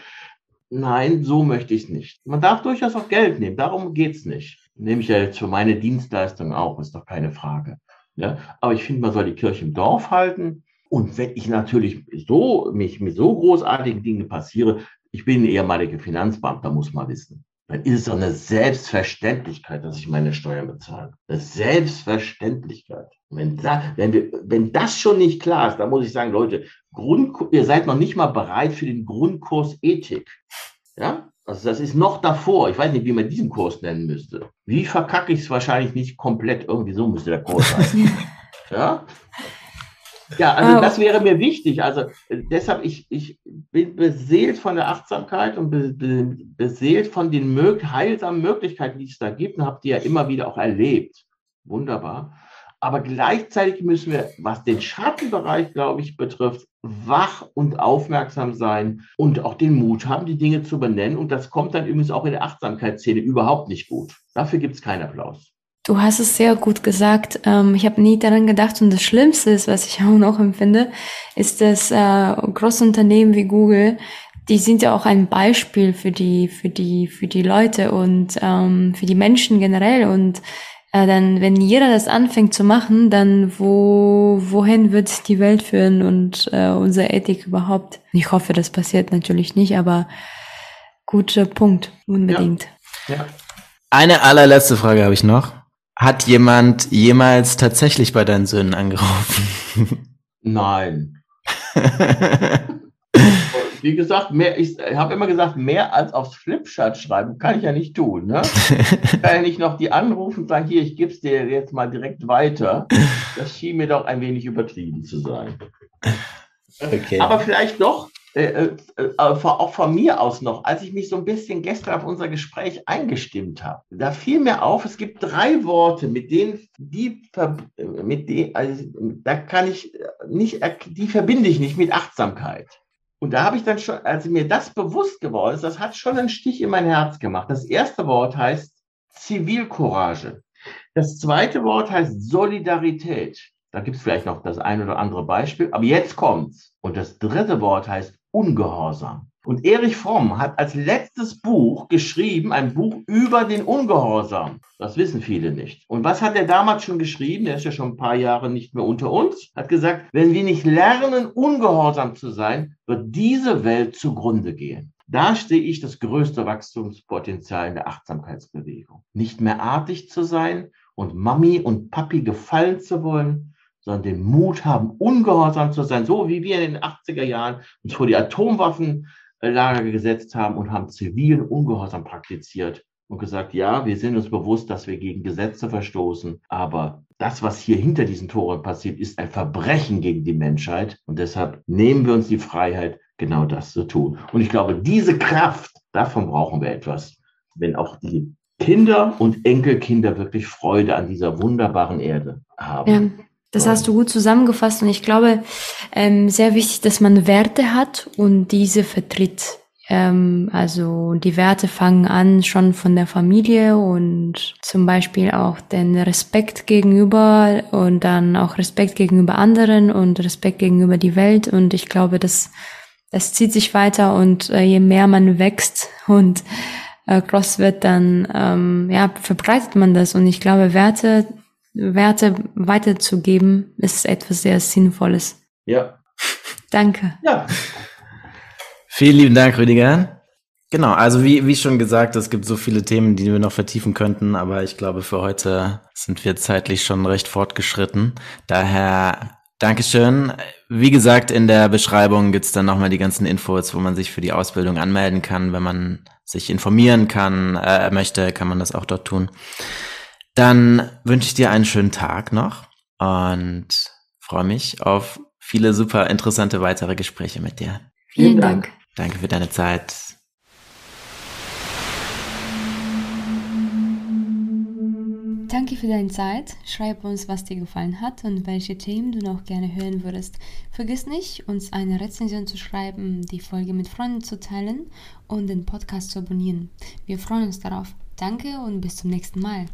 nein, so möchte ich es nicht. Man darf durchaus auch Geld nehmen, darum geht es nicht. Nehme ich ja jetzt für meine Dienstleistung auch, ist doch keine Frage. Ja? Aber ich finde, man soll die Kirche im Dorf halten. Und wenn ich natürlich so, mich mit so großartigen Dingen passiere, ich bin ehemaliger Finanzbeamter, muss man wissen dann ist es doch eine Selbstverständlichkeit, dass ich meine Steuern bezahle. Eine Selbstverständlichkeit. Wenn, da, wenn, wir, wenn das schon nicht klar ist, dann muss ich sagen, Leute, Grund, ihr seid noch nicht mal bereit für den Grundkurs Ethik. Ja? Also das ist noch davor. Ich weiß nicht, wie man diesen Kurs nennen müsste. Wie verkacke ich es wahrscheinlich nicht komplett? Irgendwie so müsste der Kurs sein. [laughs] ja? Ja, also oh. das wäre mir wichtig. Also äh, deshalb, ich, ich bin beseelt von der Achtsamkeit und be, be, beseelt von den mög heilsamen Möglichkeiten, die es da gibt und habe die ja immer wieder auch erlebt. Wunderbar. Aber gleichzeitig müssen wir, was den Schattenbereich, glaube ich, betrifft, wach und aufmerksam sein und auch den Mut haben, die Dinge zu benennen. Und das kommt dann übrigens auch in der Achtsamkeitsszene überhaupt nicht gut. Dafür gibt es keinen Applaus. Du hast es sehr gut gesagt. Ähm, ich habe nie daran gedacht und das Schlimmste ist, was ich [laughs] auch noch empfinde, ist, dass äh, große Unternehmen wie Google, die sind ja auch ein Beispiel für die, für die, für die Leute und ähm, für die Menschen generell. Und äh, dann, wenn jeder das anfängt zu machen, dann wo, wohin wird die Welt führen und äh, unsere Ethik überhaupt? Ich hoffe, das passiert natürlich nicht, aber guter Punkt, unbedingt. Ja. ja. Eine allerletzte Frage habe ich noch. Hat jemand jemals tatsächlich bei deinen Söhnen angerufen? [laughs] Nein. [laughs] Wie gesagt, mehr, ich habe immer gesagt, mehr als aufs Flipchart schreiben kann ich ja nicht tun. Ne? Ich [laughs] kann ja nicht noch die anrufen und sagen, hier, ich gebe es dir jetzt mal direkt weiter. Das schien mir doch ein wenig übertrieben zu sein. Okay. Aber vielleicht doch, äh, äh, äh auch von mir aus noch, als ich mich so ein bisschen gestern auf unser Gespräch eingestimmt habe, da fiel mir auf, es gibt drei Worte, mit denen die, mit denen, also, da kann ich nicht, die verbinde ich nicht mit Achtsamkeit. Und da habe ich dann schon, als mir das bewusst geworden ist, das hat schon einen Stich in mein Herz gemacht. Das erste Wort heißt Zivilcourage. Das zweite Wort heißt Solidarität. Da gibt es vielleicht noch das ein oder andere Beispiel, aber jetzt kommt's. Und das dritte Wort heißt Ungehorsam. Und Erich Fromm hat als letztes Buch geschrieben, ein Buch über den Ungehorsam. Das wissen viele nicht. Und was hat er damals schon geschrieben? Er ist ja schon ein paar Jahre nicht mehr unter uns. Hat gesagt, wenn wir nicht lernen, ungehorsam zu sein, wird diese Welt zugrunde gehen. Da sehe ich das größte Wachstumspotenzial in der Achtsamkeitsbewegung. Nicht mehr artig zu sein und Mami und Papi gefallen zu wollen, sondern den Mut haben, ungehorsam zu sein, so wie wir in den 80er Jahren uns vor die Atomwaffenlager gesetzt haben und haben zivilen Ungehorsam praktiziert und gesagt, ja, wir sind uns bewusst, dass wir gegen Gesetze verstoßen, aber das, was hier hinter diesen Toren passiert, ist ein Verbrechen gegen die Menschheit und deshalb nehmen wir uns die Freiheit, genau das zu tun. Und ich glaube, diese Kraft, davon brauchen wir etwas, wenn auch die Kinder und Enkelkinder wirklich Freude an dieser wunderbaren Erde haben. Ja. Das hast du gut zusammengefasst und ich glaube, ähm, sehr wichtig, dass man Werte hat und diese vertritt. Ähm, also die Werte fangen an schon von der Familie und zum Beispiel auch den Respekt gegenüber und dann auch Respekt gegenüber anderen und Respekt gegenüber die Welt. Und ich glaube, das, das zieht sich weiter und äh, je mehr man wächst [laughs] und äh, groß wird, dann ähm, ja, verbreitet man das. Und ich glaube, Werte Werte weiterzugeben, ist etwas sehr Sinnvolles. Ja. Danke. Ja. Vielen lieben Dank, Rüdiger. Genau, also wie, wie schon gesagt, es gibt so viele Themen, die wir noch vertiefen könnten, aber ich glaube, für heute sind wir zeitlich schon recht fortgeschritten. Daher Dankeschön. Wie gesagt, in der Beschreibung gibt's dann nochmal die ganzen Infos, wo man sich für die Ausbildung anmelden kann. Wenn man sich informieren kann, äh, möchte, kann man das auch dort tun. Dann wünsche ich dir einen schönen Tag noch und freue mich auf viele super interessante weitere Gespräche mit dir. Vielen Dank. Danke für deine Zeit. Danke für deine Zeit. Schreib uns, was dir gefallen hat und welche Themen du noch gerne hören würdest. Vergiss nicht, uns eine Rezension zu schreiben, die Folge mit Freunden zu teilen und den Podcast zu abonnieren. Wir freuen uns darauf. Danke und bis zum nächsten Mal.